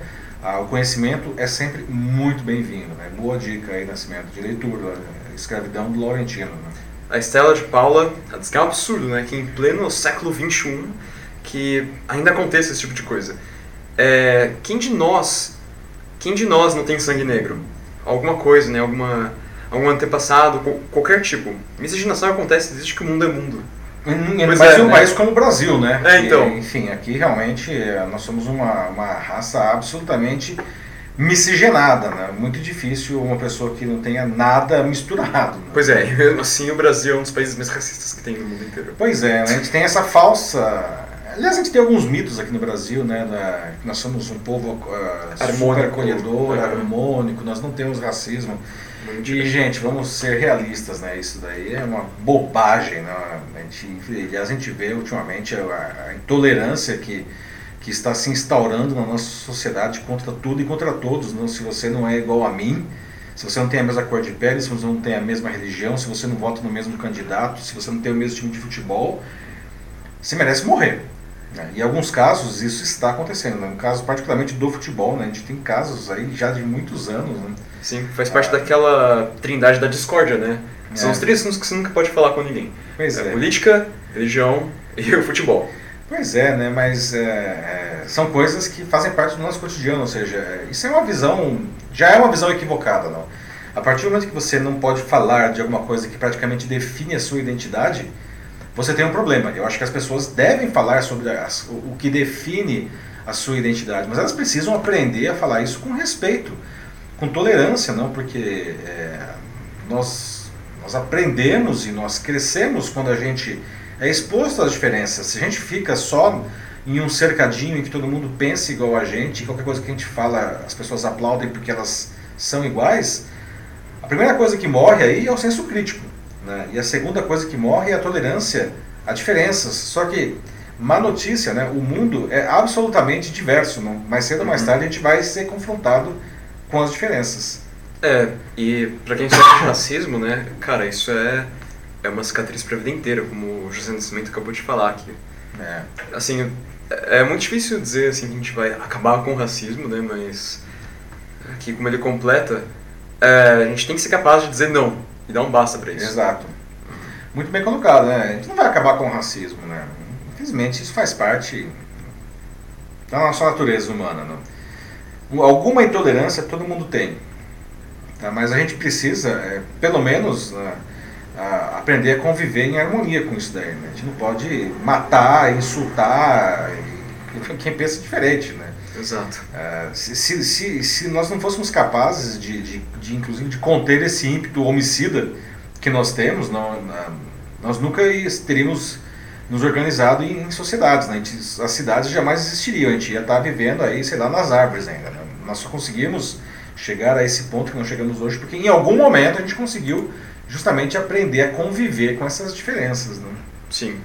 S1: o conhecimento é sempre muito bem-vindo. Né? Boa dica aí, Nascimento, de leitura, Escravidão do Laurentino. Né?
S2: A Estela de Paula diz que é um absurdo, né? que em pleno século XXI que ainda aconteça esse tipo de coisa. É, quem de nós quem de nós não tem sangue negro? Alguma coisa, né? Alguma, algum antepassado, qualquer tipo. Miscigenação acontece desde que o mundo é mundo.
S1: Hum, mas é, um né? país como o Brasil, né?
S2: É, então.
S1: E, enfim, aqui realmente é, nós somos uma, uma raça absolutamente miscigenada, né? Muito difícil uma pessoa que não tenha nada misturado. Né?
S2: Pois é, e mesmo assim o Brasil é um dos países mais racistas que tem no mundo inteiro.
S1: Pois é, a gente tem essa falsa Aliás, a gente tem alguns mitos aqui no Brasil, né? Da, nós somos um povo uh, super acolhedor, é. harmônico, nós não temos racismo. Muito e, gente, vamos ser realistas, né? Isso daí é uma bobagem, né? A gente, aliás, a gente vê ultimamente a, a intolerância que, que está se instaurando na nossa sociedade contra tudo e contra todos. Não? Se você não é igual a mim, se você não tem a mesma cor de pele, se você não tem a mesma religião, se você não vota no mesmo candidato, se você não tem o mesmo time de futebol, você merece morrer. Né? Em alguns casos isso está acontecendo, né? no caso particularmente do futebol, né? a gente tem casos aí já de muitos anos. Né?
S2: Sim, faz parte ah, daquela trindade da discórdia, né? É. São os três assuntos que você nunca pode falar com ninguém.
S1: Pois é,
S2: é. Política, religião e o futebol.
S1: Pois é, né? Mas é, é, são coisas que fazem parte do nosso cotidiano, ou seja, isso é uma visão, já é uma visão equivocada, não? A partir do momento que você não pode falar de alguma coisa que praticamente define a sua identidade, você tem um problema. Eu acho que as pessoas devem falar sobre as, o, que define a sua identidade, mas elas precisam aprender a falar isso com respeito, com tolerância, não? Porque é, nós, nós aprendemos e nós crescemos quando a gente é exposto às diferenças. Se a gente fica só em um cercadinho em que todo mundo pensa igual a gente, qualquer coisa que a gente fala, as pessoas aplaudem porque elas são iguais, a primeira coisa que morre aí é o senso crítico. Né? E a segunda coisa que morre é a tolerância a diferenças. Só que, má notícia, né? o mundo é absolutamente diverso. Não? Mais cedo ou mais uhum. tarde a gente vai ser confrontado com as diferenças.
S2: É, e para quem sofre de racismo, né, cara, isso é, é uma cicatriz pra vida inteira, como o José Nascimento acabou de falar aqui. É. Assim, é, é muito difícil dizer assim que a gente vai acabar com o racismo, né, mas aqui como ele completa, é, a gente tem que ser capaz de dizer não, e dá um basta para isso.
S1: Exato. Muito bem colocado, né? A gente não vai acabar com o racismo, né? Infelizmente, isso faz parte da nossa natureza humana. Né? Alguma intolerância todo mundo tem. Tá? Mas a gente precisa, é, pelo menos, né, a, aprender a conviver em harmonia com isso daí. Né? A gente não pode matar, insultar quem pensa diferente, né?
S2: Exato.
S1: É, se, se, se, se, nós não fôssemos capazes de, de, de, inclusive, de conter esse ímpeto homicida que nós temos, não, nós nunca teríamos nos organizado em, em sociedades. Né? Gente, as cidades jamais existiriam, a gente ia estar vivendo aí, sei lá, nas árvores ainda. Né? Nós só conseguimos chegar a esse ponto que nós chegamos hoje porque em algum momento a gente conseguiu justamente aprender a conviver com essas diferenças. Né?
S2: Sim.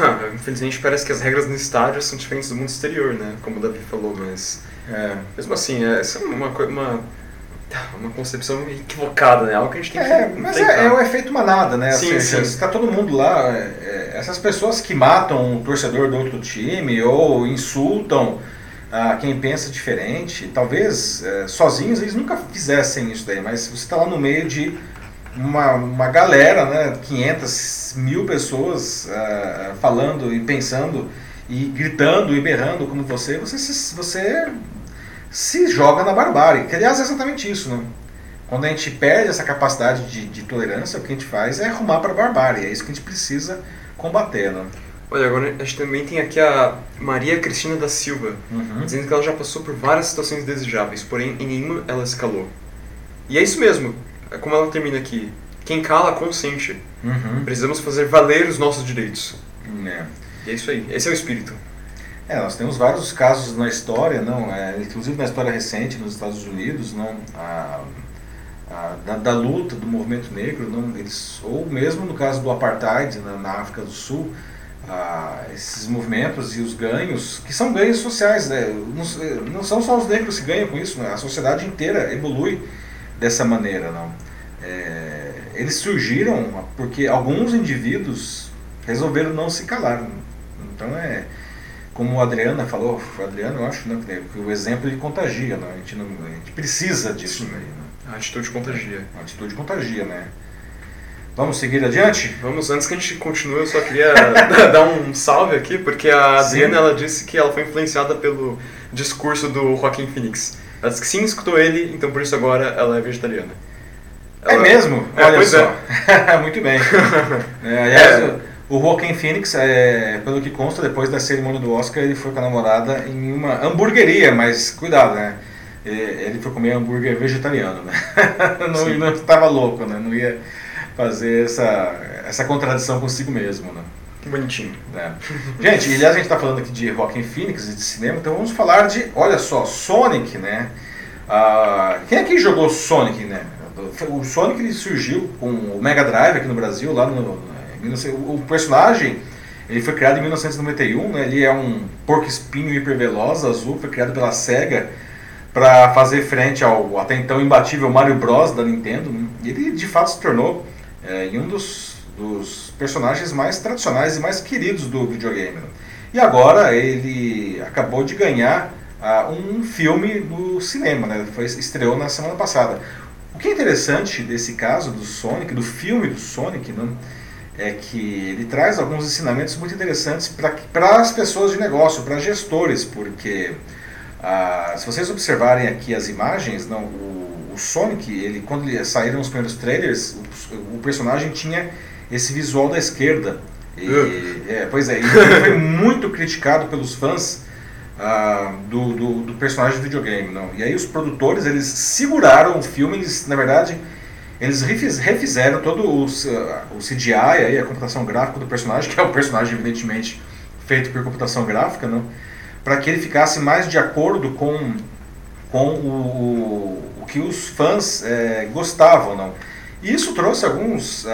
S2: Ah, infelizmente parece que as regras no estádio são diferentes do mundo exterior, né? Como o Davi falou, mas. É, mesmo assim, é, essa é uma, uma, uma concepção equivocada, né? Algo que a gente tem
S1: é, que. Mas é, é, o efeito manada, né?
S2: Sim, seja, sim.
S1: Está todo mundo lá. É, é, essas pessoas que matam o torcedor do outro time ou insultam a quem pensa diferente, talvez sozinhos eles nunca fizessem isso daí, mas você está lá no meio de uma, uma galera, né, 500 mil pessoas uh, falando e pensando e gritando e berrando como você, você se, você se joga na barbárie. Que aliás é exatamente isso, né? Quando a gente perde essa capacidade de, de tolerância, o que a gente faz é arrumar para a barbárie. É isso que a gente precisa combater, né?
S2: Olha, agora a gente também tem aqui a Maria Cristina da Silva, uhum. dizendo que ela já passou por várias situações desejáveis, porém em nenhuma ela escalou. E é isso mesmo, como ela termina aqui. Quem cala, consente. Uhum. Precisamos fazer valer os nossos direitos. É. E é isso aí, esse é o espírito.
S1: É, nós temos vários casos na história, não, é, inclusive na história recente nos Estados Unidos, não, a, a, da, da, luta do movimento negro, não, eles, ou mesmo no caso do apartheid na, na África do Sul, a, esses movimentos e os ganhos, que são ganhos sociais, né, não, não são só os negros que ganham com isso, né, a sociedade inteira evolui dessa maneira, não. É, eles surgiram porque alguns indivíduos resolveram não se calar. Então é como a Adriana falou, o Adriano eu acho né, que o exemplo ele contagia, né? a, gente não, a gente precisa disso. Né?
S2: A atitude contagia.
S1: A atitude contagia, né? Vamos seguir adiante?
S2: Vamos, antes que a gente continue, eu só queria dar um salve aqui, porque a Adriana ela disse que ela foi influenciada pelo discurso do Joaquim Phoenix. Ela disse que sim, escutou ele, então por isso agora ela é vegetariana.
S1: É ela... É mesmo? É, Olha só. É. Muito bem. É, aliás, é. o Joaquim Phoenix, é, pelo que consta, depois da cerimônia do Oscar, ele foi com a namorada em uma hamburgueria, mas cuidado, né? Ele foi comer hambúrguer vegetariano, né? não estava louco, né? Não ia fazer essa, essa contradição consigo mesmo, né?
S2: Bonitinho.
S1: É. Gente, aliás, a gente está falando aqui de Joaquim Phoenix e de cinema, então vamos falar de, olha só, Sonic, né? Ah, quem é que jogou Sonic, né? O Sonic ele surgiu com o Mega Drive aqui no Brasil, lá no, o personagem ele foi criado em 1991, né? ele é um porco espinho hiperveloz azul, foi criado pela SEGA para fazer frente ao até então imbatível Mario Bros da Nintendo. Né? E ele de fato se tornou é, um dos, dos, personagens mais tradicionais e mais queridos do videogame. E agora ele acabou de ganhar uh, um filme do cinema, né? Foi, estreou na semana passada. O que é interessante desse caso do Sonic, do filme do Sonic, né, é que ele traz alguns ensinamentos muito interessantes para as pessoas de negócio, para gestores, porque ah, se vocês observarem aqui as imagens, não, o, o Sonic, ele, quando ele, saíram os primeiros trailers, o, o, personagem tinha esse visual da esquerda. E, é, pois é, ele foi muito criticado pelos fãs uh, do, do, do, personagem do videogame. Não. E aí os produtores, eles seguraram o filme, eles, na verdade, eles refiz, refizeram todo o, uh, o CGI, aí, a computação gráfica do personagem, que é o personagem, evidentemente, feito por computação gráfica, não, para que ele ficasse mais de acordo com, com o, o que os fãs é, gostavam. Não. E isso trouxe alguns uh,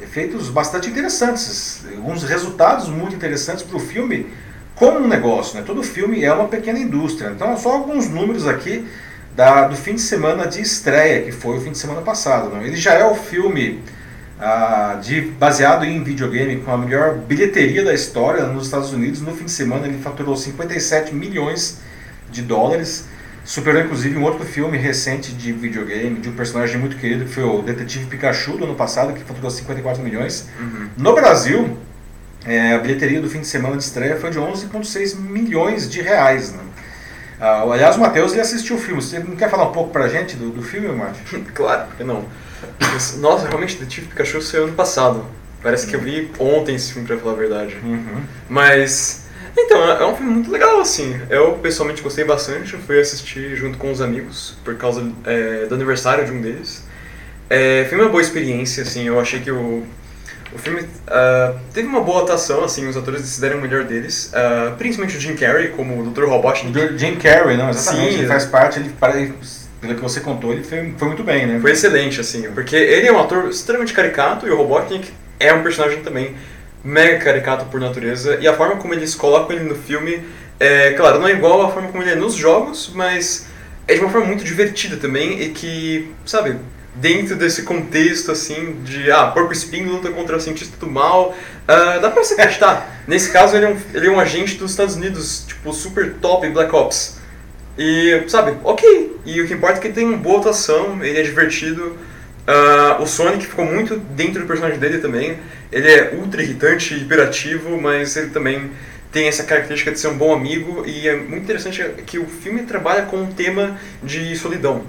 S1: efeitos bastante interessantes, alguns resultados muito interessantes para o filme como um negócio, né? Todo filme é uma pequena indústria. Então, só alguns números aqui da, do fim de semana de estreia, que foi o fim de semana passado. Não? Ele já é o filme ah, de, baseado em videogame com a melhor bilheteria da história nos Estados Unidos. No fim de semana, ele faturou 57 milhões de dólares. Superou inclusive um outro filme recente de videogame, de um personagem muito querido, que foi o Detetive Pikachu do ano passado, que faturou 54 milhões. Uhum. No Brasil, é, a bilheteria do fim de semana de estreia foi de 11,6 milhões de reais. Né? Ah, aliás, o Matheus ele assistiu o filme. Você não quer falar um pouco pra gente do, do filme, Matheus?
S2: claro que não. Nossa, realmente, Detetive Pikachu saiu ano passado. Parece que eu vi ontem esse filme, pra falar a verdade. Uhum. Mas. Então, é um filme muito legal, assim. Eu pessoalmente gostei bastante. Eu fui assistir junto com os amigos, por causa é, do aniversário de um deles. É, foi uma boa experiência, assim. Eu achei que o o filme uh, teve uma boa atuação, assim, os atores decidiram o melhor deles, uh, principalmente o Jim Carrey como o Dr. Robotnik.
S1: Jim Carrey, não, exatamente, Sim, ele faz parte, ele, pelo que você contou, ele foi, foi muito bem, né?
S2: Foi excelente, assim, porque ele é um ator extremamente caricato e o Robotnik é um personagem também mega caricato por natureza, e a forma como eles colocam ele no filme, é, claro, não é igual à forma como ele é nos jogos, mas é de uma forma muito divertida também e que, sabe, dentro desse contexto, assim, de, ah, Porco Espinho luta contra o cientista do mal, uh, dá pra você acreditar. Nesse caso, ele é, um, ele é um agente dos Estados Unidos, tipo, super top Black Ops. E, sabe, ok. E o que importa é que ele tem uma boa atuação, ele é divertido. Uh, o Sonic ficou muito dentro do personagem dele também. Ele é ultra irritante hiperativo, mas ele também tem essa característica de ser um bom amigo. E é muito interessante que o filme trabalha com um tema de solidão.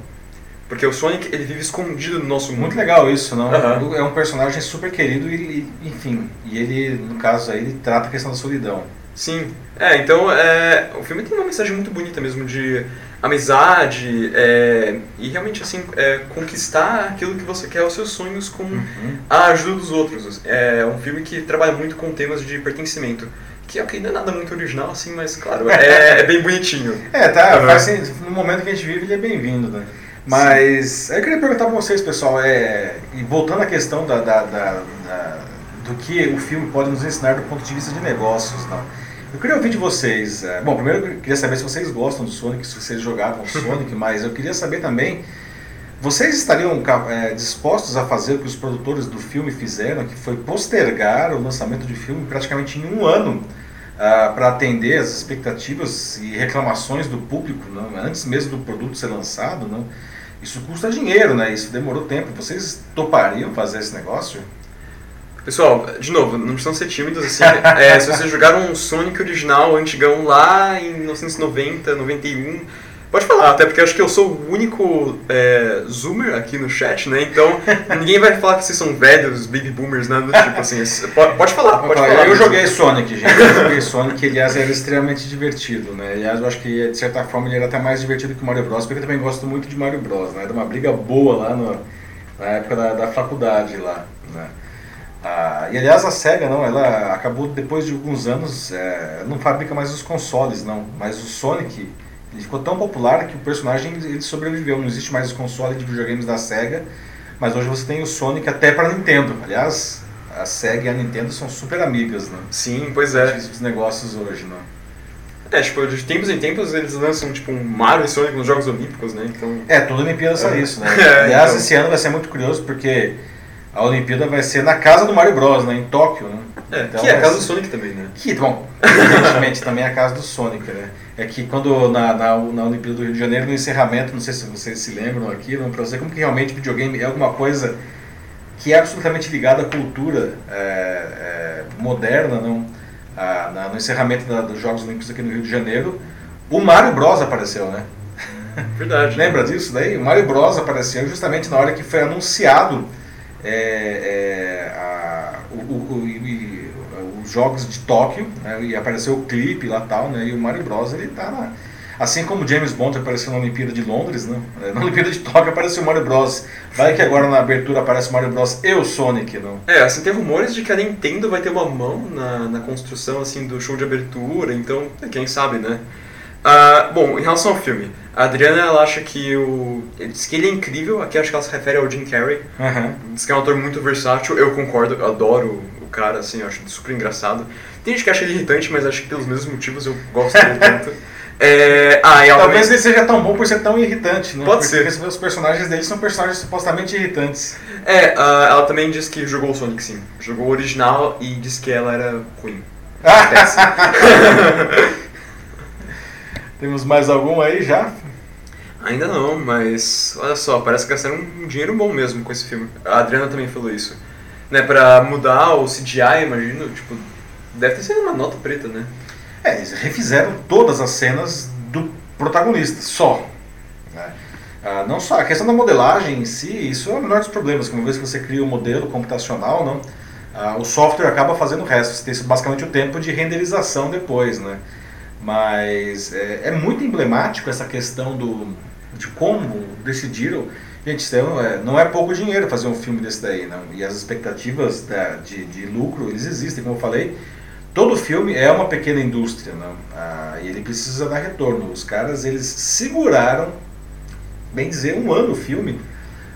S2: Porque o Sonic, ele vive escondido no nosso mundo.
S1: Muito legal isso, não? Uhum. É um personagem super querido e, enfim, e ele, no caso aí, ele trata a questão da solidão.
S2: Sim. É, então, é, o filme tem uma mensagem muito bonita mesmo de amizade é, e realmente, assim, é, conquistar aquilo que você quer, os seus sonhos com uhum. a ajuda dos outros. É um filme que trabalha muito com temas de pertencimento que ok, não é nada muito original assim, mas claro, é, é bem bonitinho.
S1: É, tá, uhum. faz, no momento que a gente vive ele é bem-vindo, né? Mas eu queria perguntar para vocês, pessoal, é, e voltando à questão da, da, da, da, do que o filme pode nos ensinar do ponto de vista de negócios, não? Eu queria ouvir de vocês. É, bom, primeiro eu queria saber se vocês gostam do Sonic, se vocês jogavam Sonic, mas eu queria saber também. Vocês estariam é, dispostos a fazer o que os produtores do filme fizeram, que foi postergar o lançamento de filme praticamente em um ano uh, para atender as expectativas e reclamações do público, não? antes mesmo do produto ser lançado? Não? Isso custa dinheiro, né? Isso demorou tempo. Vocês topariam fazer esse negócio?
S2: Pessoal, de novo, não precisam ser tímidos assim. é, se vocês jogaram um Sonic original, antigão lá em 1990, 91, pode falar, até porque eu acho que eu sou o único é, zoomer aqui no chat, né? Então ninguém vai falar que vocês são velhos, baby boomers, né? Tipo assim, pode, pode falar, pode falar.
S1: Eu joguei Sonic, gente. Eu joguei Sonic, aliás, era extremamente divertido, né? Aliás, eu acho que de certa forma ele era até mais divertido que o Mario Bros, porque eu também gosto muito de Mario Bros, né? Era uma briga boa lá no, na época da, da faculdade lá, né? Ah, e aliás a Sega não, ela acabou depois de alguns anos, é, não fabrica mais os consoles não, mas o Sonic ele ficou tão popular que o personagem ele sobreviveu. Não existe mais os consoles de videogames da Sega, mas hoje você tem o Sonic até para Nintendo. Aliás, a Sega e a Nintendo são super amigas, né?
S2: Sim, pois é.
S1: Os negócios hoje, né?
S2: É, tipo, de tempos em tempos eles lançam tipo um Mario e Sonic nos Jogos Olímpicos, né? Então...
S1: É, toda Olimpíada sai é. isso, né? É, Aliás, então... esse ano vai ser muito curioso porque a Olimpíada vai ser na casa do Mario Bros, né? Em Tóquio, né?
S2: É, então, que é a casa do Sonic também, né?
S1: Que, bom, evidentemente também é a casa do Sonic, né? É que quando na, na, na Olimpíada do Rio de Janeiro, no encerramento, não sei se vocês se lembram aqui, não, pra você como que realmente videogame é alguma coisa que é absolutamente ligada à cultura é, é, moderna, não? Ah, na, no encerramento da, dos Jogos Olímpicos aqui no Rio de Janeiro, o Mario Bros apareceu, né?
S2: Verdade.
S1: Lembra disso daí? O Mario Bros apareceu justamente na hora que foi anunciado é, é, a, o, o, os jogos de Tóquio, né, e apareceu o clipe lá tal, né, e o Mario Bros. ele tá Assim como James Bond apareceu na Olimpíada de Londres, né? Na Olimpíada de Tóquio apareceu o Mario Bros. Vai que agora na abertura aparece o Mario Bros. e o Sonic, não?
S2: É, assim, tem rumores de que a Nintendo vai ter uma mão na, na construção, assim, do show de abertura, então, quem sabe, né? Uh, bom, em relação ao filme, a Adriana ela acha que o. Diz que ele é incrível, aqui acho que ela se refere ao Jim Carrey.
S1: Uhum.
S2: Diz que é um ator muito versátil, eu concordo, eu adoro o cara, assim, eu acho super engraçado. Tem gente que acha ele irritante, mas acho que pelos mesmos motivos eu gosto dele tanto. É... Ah,
S1: Talvez ele seja tão bom por ser tão irritante, né?
S2: Pode
S1: Porque
S2: ser.
S1: os personagens dele são personagens supostamente irritantes.
S2: É, uh, ela também diz que jogou o Sonic sim. Jogou o original e disse que ela era ruim.
S1: Temos mais algum aí já?
S2: Ainda não, mas olha só, parece que gastaram um dinheiro bom mesmo com esse filme. A Adriana também falou isso. Né, pra mudar o CGI, imagino, tipo, deve ter sido uma nota preta, né?
S1: É, eles refizeram todas as cenas do protagonista, só. Né? Ah, não só a questão da modelagem em si, isso é o menor dos problemas, uma vez que você cria o um modelo computacional, não, ah, o software acaba fazendo o resto, você tem basicamente o tempo de renderização depois, né? Mas é, é muito emblemático essa questão do, de como decidiram. Gente, não é, não é pouco dinheiro fazer um filme desse daí, não. E as expectativas da, de, de lucro, eles existem, como eu falei. Todo filme é uma pequena indústria, não? Ah, e ele precisa dar retorno. Os caras, eles seguraram, bem dizer, um ano o filme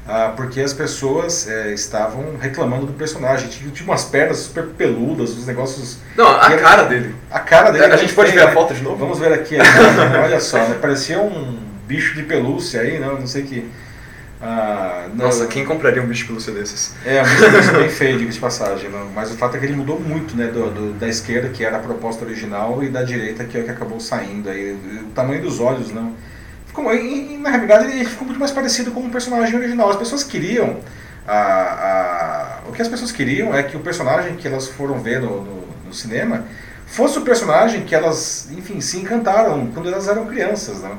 S1: ah, porque as pessoas é, estavam reclamando do personagem. Tinha, tinha umas pernas super peludas, os negócios.
S2: Não, a era, cara dele.
S1: A cara dele.
S2: A, a gente pode ver a foto de novo?
S1: Vamos ver aqui. né? Olha só, né? parecia um bicho de pelúcia aí, não, não sei que. Ah, não-
S2: Nossa, quem compraria um bicho pelúcia desses?
S1: É, um bem feio, diga de passagem. não. Mas o fato é que ele mudou muito, né? Do, do- da esquerda, que era a proposta original, e da direita, que é o que acabou saindo. Aí, o tamanho dos olhos, não. Ficou, e, e, na realidade, ele ficou muito mais parecido com o personagem original. As pessoas queriam. A, a- o que as pessoas queriam é que o personagem que elas foram ver no, no, no cinema fosse o personagem que elas, enfim, se encantaram quando elas eram crianças, não.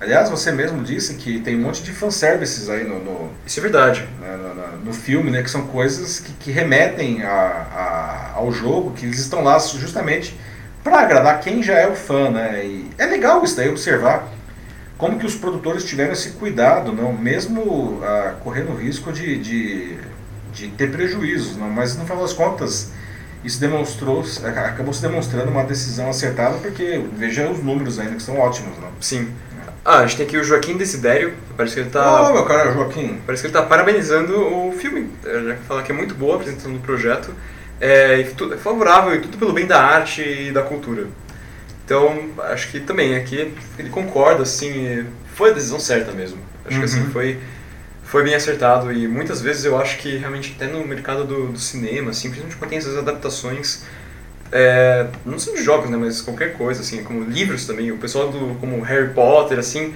S1: Aliás, você mesmo disse que tem um monte de fanservices aí no- no,
S2: Isso é verdade.
S1: né, no, no- no filme, né, que são coisas que, que remetem a, a- ao jogo, que eles estão lá justamente para agradar quem já é o fã, né? E é legal isso daí observar como que os produtores tiveram esse cuidado, não, mesmo ah, correndo o risco de, de, de ter prejuízos, não, mas no final das contas isso demonstrou, acabou se demonstrando uma decisão acertada, porque veja os números ainda que são ótimos, não?
S2: Sim. Ah, a gente tem aqui o Joaquim Desidério. Parece que ele tá.
S1: Oh, meu cara, Joaquim.
S2: Parece que ele está parabenizando o filme. Ele já fala que é muito boa a apresentação do projeto. É, é favorável e tudo pelo bem da arte e da cultura. Então, acho que também aqui ele concorda, assim, foi a decisão certa mesmo. Acho que assim,
S1: Uhum.
S2: foi, foi bem acertado e muitas vezes eu acho que realmente até no mercado do, do cinema, assim, principalmente quando tem essas adaptações, é, não só de jogos, né, mas qualquer coisa, assim, como livros também, o pessoal do, como Harry Potter, assim,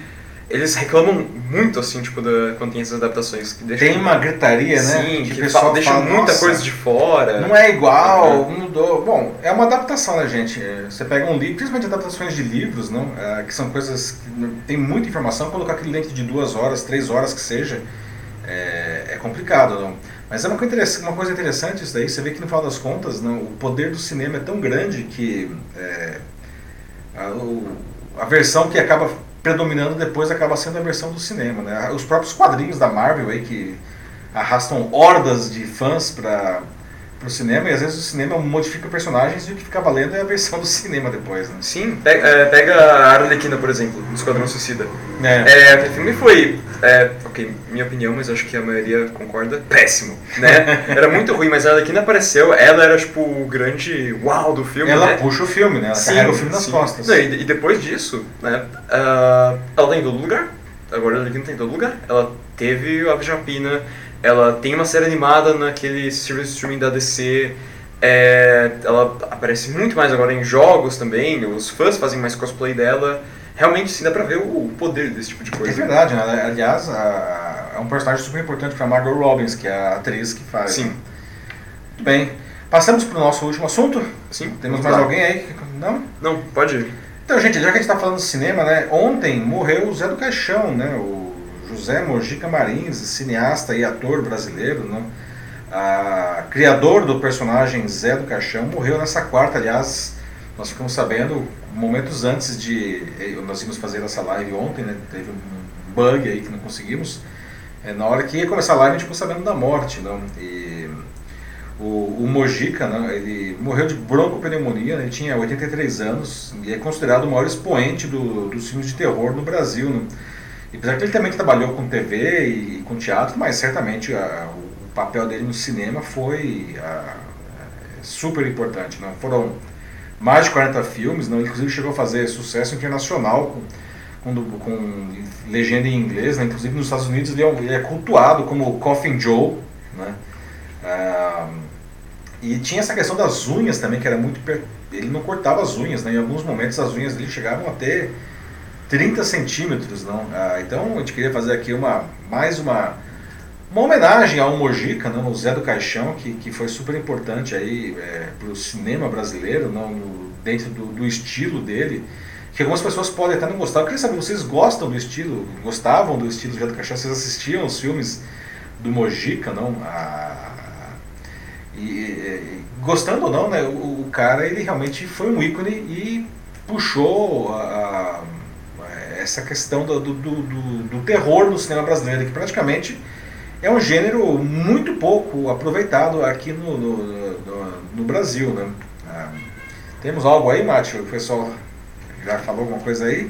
S2: eles reclamam muito, assim, tipo, da, quando tem essas adaptações. Que deixam,
S1: Tem uma gritaria, né?
S2: Sim, que,
S1: o pessoal
S2: deixa
S1: fala,
S2: muita
S1: "Nossa,
S2: coisa de fora.
S1: Não é igual, mudou. Bom, é uma adaptação, né, gente? É, Você pega um livro, principalmente adaptações de livros, não? É, que são coisas que tem muita informação, colocar aquele dentro de duas horas, três horas que seja, é, é complicado, não? Mas é uma coisa, interessante, uma coisa interessante isso daí, você vê que no final das contas, não, o poder do cinema é tão grande que é, a, o- a versão que acaba predominando depois acaba sendo a versão do cinema, né? Os próprios quadrinhos da Marvel aí que arrastam hordas de fãs para o cinema e às vezes o cinema modifica personagens e o que fica valendo é a versão do cinema depois, né?
S2: Sim, pega, é, pega a Arlequina, por exemplo, do Esquadrão Suicida.
S1: É.
S2: É, aquele filme foi, é, ok, minha opinião, mas acho que a maioria concorda, péssimo, né? Era muito ruim, mas a Arlequina apareceu, ela era, tipo, o grande uau do filme,
S1: Ela
S2: né?
S1: puxa o filme, né? Ela
S2: Sim,
S1: carrega o filme nas
S2: sim.
S1: costas.
S2: Não, e, e depois disso, né, ah, ela tá em todo lugar. Agora a Arlequina tá em todo lugar. Ela teve a Japina, ela tem uma série animada naquele serviço de streaming da DC. é, ela aparece muito mais agora em jogos também, os fãs fazem mais cosplay dela. Realmente, sim, dá pra ver o poder desse tipo de
S1: É
S2: coisa.
S1: verdade, né? Aliás, a- é um personagem super importante para Margot Robbins, que é a atriz que faz.
S2: Sim.
S1: Muito bem. Passamos para o nosso último assunto?
S2: Sim,
S1: Temos mais
S2: lá.
S1: alguém aí? que- Não?
S2: Não, pode ir.
S1: Então, gente, já que a gente está falando de cinema, né? Ontem morreu o Zé do Caixão, né? O José Mojica Marins, cineasta e ator brasileiro, né? Ah, criador do personagem Zé do Caixão, morreu nessa quarta, aliás, nós ficamos sabendo momentos antes de eh, nós íamos fazer essa live ontem, né? Teve um bug aí que não conseguimos. É, na hora que ia começar a live, a gente ficou sabendo da morte, não? E o, o Mojica, né, ele morreu de broncopneumonia, né, ele tinha 83 anos e é considerado o maior expoente do, dos filmes de terror no Brasil. Né? Apesar que ele também trabalhou com TV e, e com teatro, mas certamente a- o, papel dele no cinema foi a- a- super importante. Não? Foram mais de 40 filmes, não? Inclusive chegou a fazer sucesso internacional com, com, com legenda em inglês, né? inclusive nos Estados Unidos ele é, ele é cultuado como Coffin Joe. Né? Ah, e tinha essa questão das unhas também, que era muito. per- Ele não cortava as unhas, né? Em alguns momentos as unhas dele chegavam a ter 30 centímetros, não? Ah, então a gente queria fazer aqui uma mais uma, uma homenagem ao Mojica, não? o Zé do Caixão, que, que foi super importante aí para o cinema brasileiro, não? No- dentro do, do estilo dele. Que algumas pessoas podem até não gostar. Eu queria saber, vocês gostam do estilo? Gostavam do estilo do Zé do Caixão? Vocês assistiam os filmes do Mojica, não? Ah, e, e- gostando ou não, né, o, o cara ele realmente foi um ícone e puxou a- essa questão do, do, do, do- terror no cinema brasileiro, que praticamente é um gênero muito pouco aproveitado aqui no, no, no- no Brasil. Né? Ah, temos algo aí, Mátio? O pessoal já falou alguma coisa aí?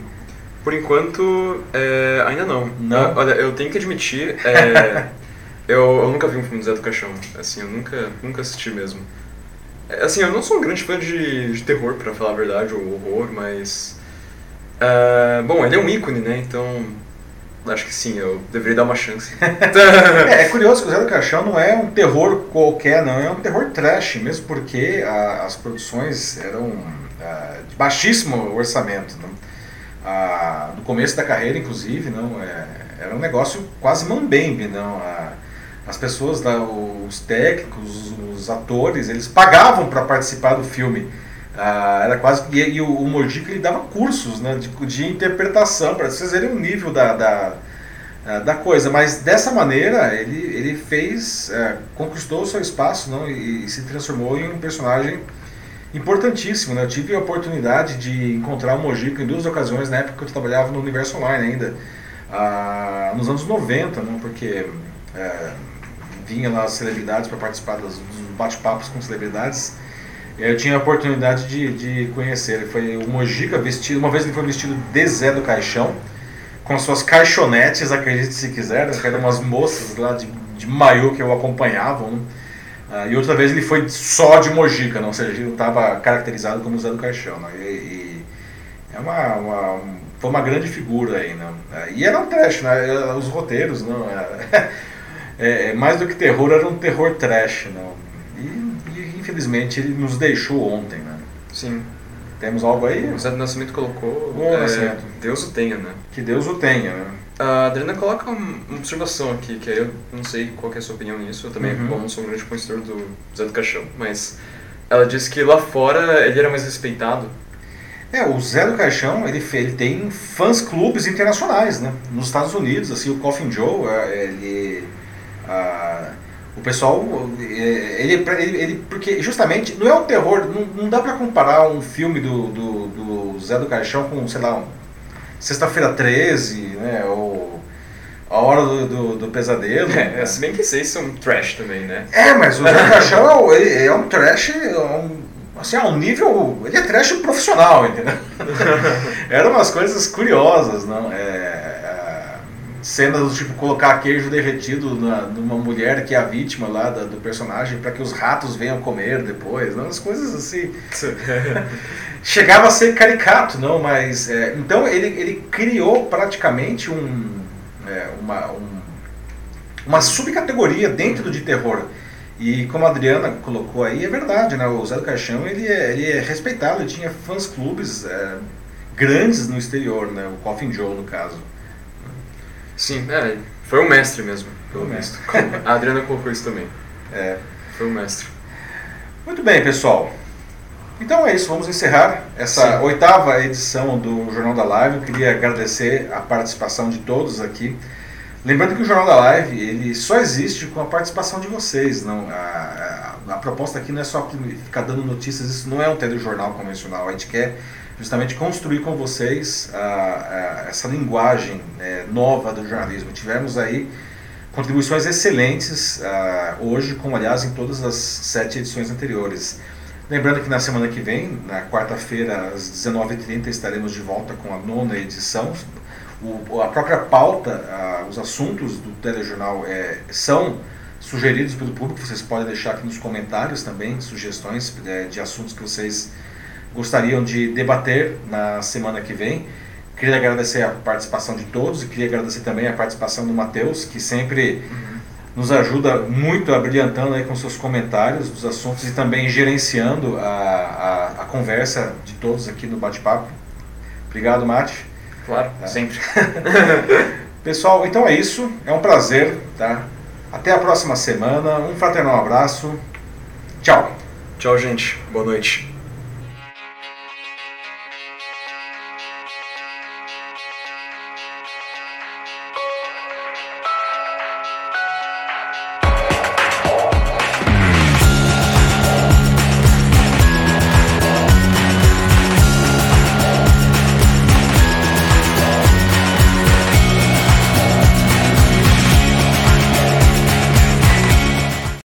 S2: Por enquanto, é, ainda não.
S1: Não?
S2: Eu- olha, eu tenho que admitir, é, eu, eu nunca vi um filme do Zé do Caixão. Assim, eu nunca, nunca assisti mesmo. É, Assim, eu não sou um grande fã de, de terror, pra falar a verdade, ou horror, mas... é, bom, ele é um ícone, né? Então, acho que sim, eu deveria dar uma chance.
S1: é, é, curioso que o Zé do Caixão não é um terror qualquer, não, é um terror trash, mesmo porque a, as produções eram a, de baixíssimo orçamento. Não? A, no começo da carreira, inclusive, não é, era um negócio quase mambembe, não. As pessoas, os técnicos, os atores, eles pagavam para participar do filme. Ah, era quase e, e o, o Mojica ele dava cursos né, de, de interpretação para vocês verem o nível da, da, ah, da coisa, mas dessa maneira ele, ele fez, é, conquistou o seu espaço não, e, e, se transformou em um personagem importantíssimo. Né? Eu tive a oportunidade de encontrar o Mojica em duas ocasiões na época que eu trabalhava no Universo Online ainda, ah, nos anos 90, não, porque é, vinha lá as celebridades para participar dos bate-papos com celebridades eu tinha a oportunidade de, de conhecer. Ele foi o Mojica vestido, uma vez ele foi vestido de Zé do Caixão, com suas caixonetes, acredite se quiser, né? eram umas moças lá de, de maiô que eu acompanhava. Né? Ah, e outra vez ele foi só de Mojica, não, ou seja, ele não estava caracterizado como Zé do Caixão. Né? E, e, é uma, uma, foi uma grande figura aí. Né? E era um trash, né? os roteiros, não, é, é, mais do que terror, era um terror trash. Não? Infelizmente ele nos deixou ontem, né?
S2: Sim.
S1: Temos algo aí?
S2: O Zé do Nascimento colocou.
S1: Bom é.
S2: Deus o tenha, né?
S1: Que Deus o tenha, né?
S2: A Adriana coloca uma observação aqui, que eu não sei qual é a sua opinião nisso, eu também uhum. não sou um grande conhecedor do Zé do Caixão, mas ela disse que lá fora ele era mais respeitado.
S1: É, o Zé do Caixão, ele, ele tem fãs clubes internacionais, né? Nos Estados Unidos, assim, o Coffin Joe, é, ele... o pessoal, é, ele, ele, ele, porque justamente não é um terror, não, não dá para comparar um filme do, do, do, Zé do Caixão com, sei lá, um Sexta-feira 13, né, ou A Hora do, do, do Pesadelo.
S2: É, se bem que vocês são trash também, né?
S1: É, mas o Zé do Caixão é, é um trash, é um, assim, a um nível, ele é trash profissional, entendeu? Eram umas coisas curiosas, não, é cenas do tipo colocar queijo derretido na, numa mulher que é a vítima lá da, do personagem para que os ratos venham comer depois, não? As coisas assim. Chegava a ser caricato, não, mas. É, então ele, ele criou praticamente um, é, uma, um, uma subcategoria dentro do de terror. E como a Adriana colocou aí, é verdade, né? O Zé do Caixão ele é, ele é respeitado, ele tinha fãs clubes é, grandes no exterior, né? O Coffin Joe, no caso.
S2: Sim, é, foi um mestre mesmo.
S1: Foi um mestre.
S2: A Adriana colocou isso também.
S1: É.
S2: Foi um mestre.
S1: Muito bem, pessoal. Então é isso, vamos encerrar essa Sim. oitava edição do Jornal da Live. Eu queria agradecer a participação de todos aqui. Lembrando que o Jornal da Live ele só existe com a participação de vocês. Não, a, a, a proposta aqui não é só ficar dando notícias, isso não é um telejornal convencional. A gente quer justamente construir com vocês a, a, essa linguagem né, nova do jornalismo. Tivemos aí contribuições excelentes hoje, como aliás em todas as sete edições anteriores. Lembrando que na semana que vem, na quarta-feira, às 19h30, estaremos de volta com a nona edição. O, a própria pauta, os assuntos do telejornal é, são sugeridos pelo público, vocês podem deixar aqui nos comentários também sugestões é, de assuntos que vocês gostariam de debater na semana que vem. Queria agradecer a participação de todos e queria agradecer também a participação do Matheus, que sempre uhum. nos ajuda muito a brilhantando aí com seus comentários dos assuntos e também gerenciando a, a, a conversa de todos aqui no bate-papo. Obrigado, Mate.
S2: Claro, tá. sempre.
S1: Pessoal, então é isso. É um prazer, tá? Até a próxima semana. Um fraternal abraço. Tchau.
S2: Tchau, gente. Boa noite.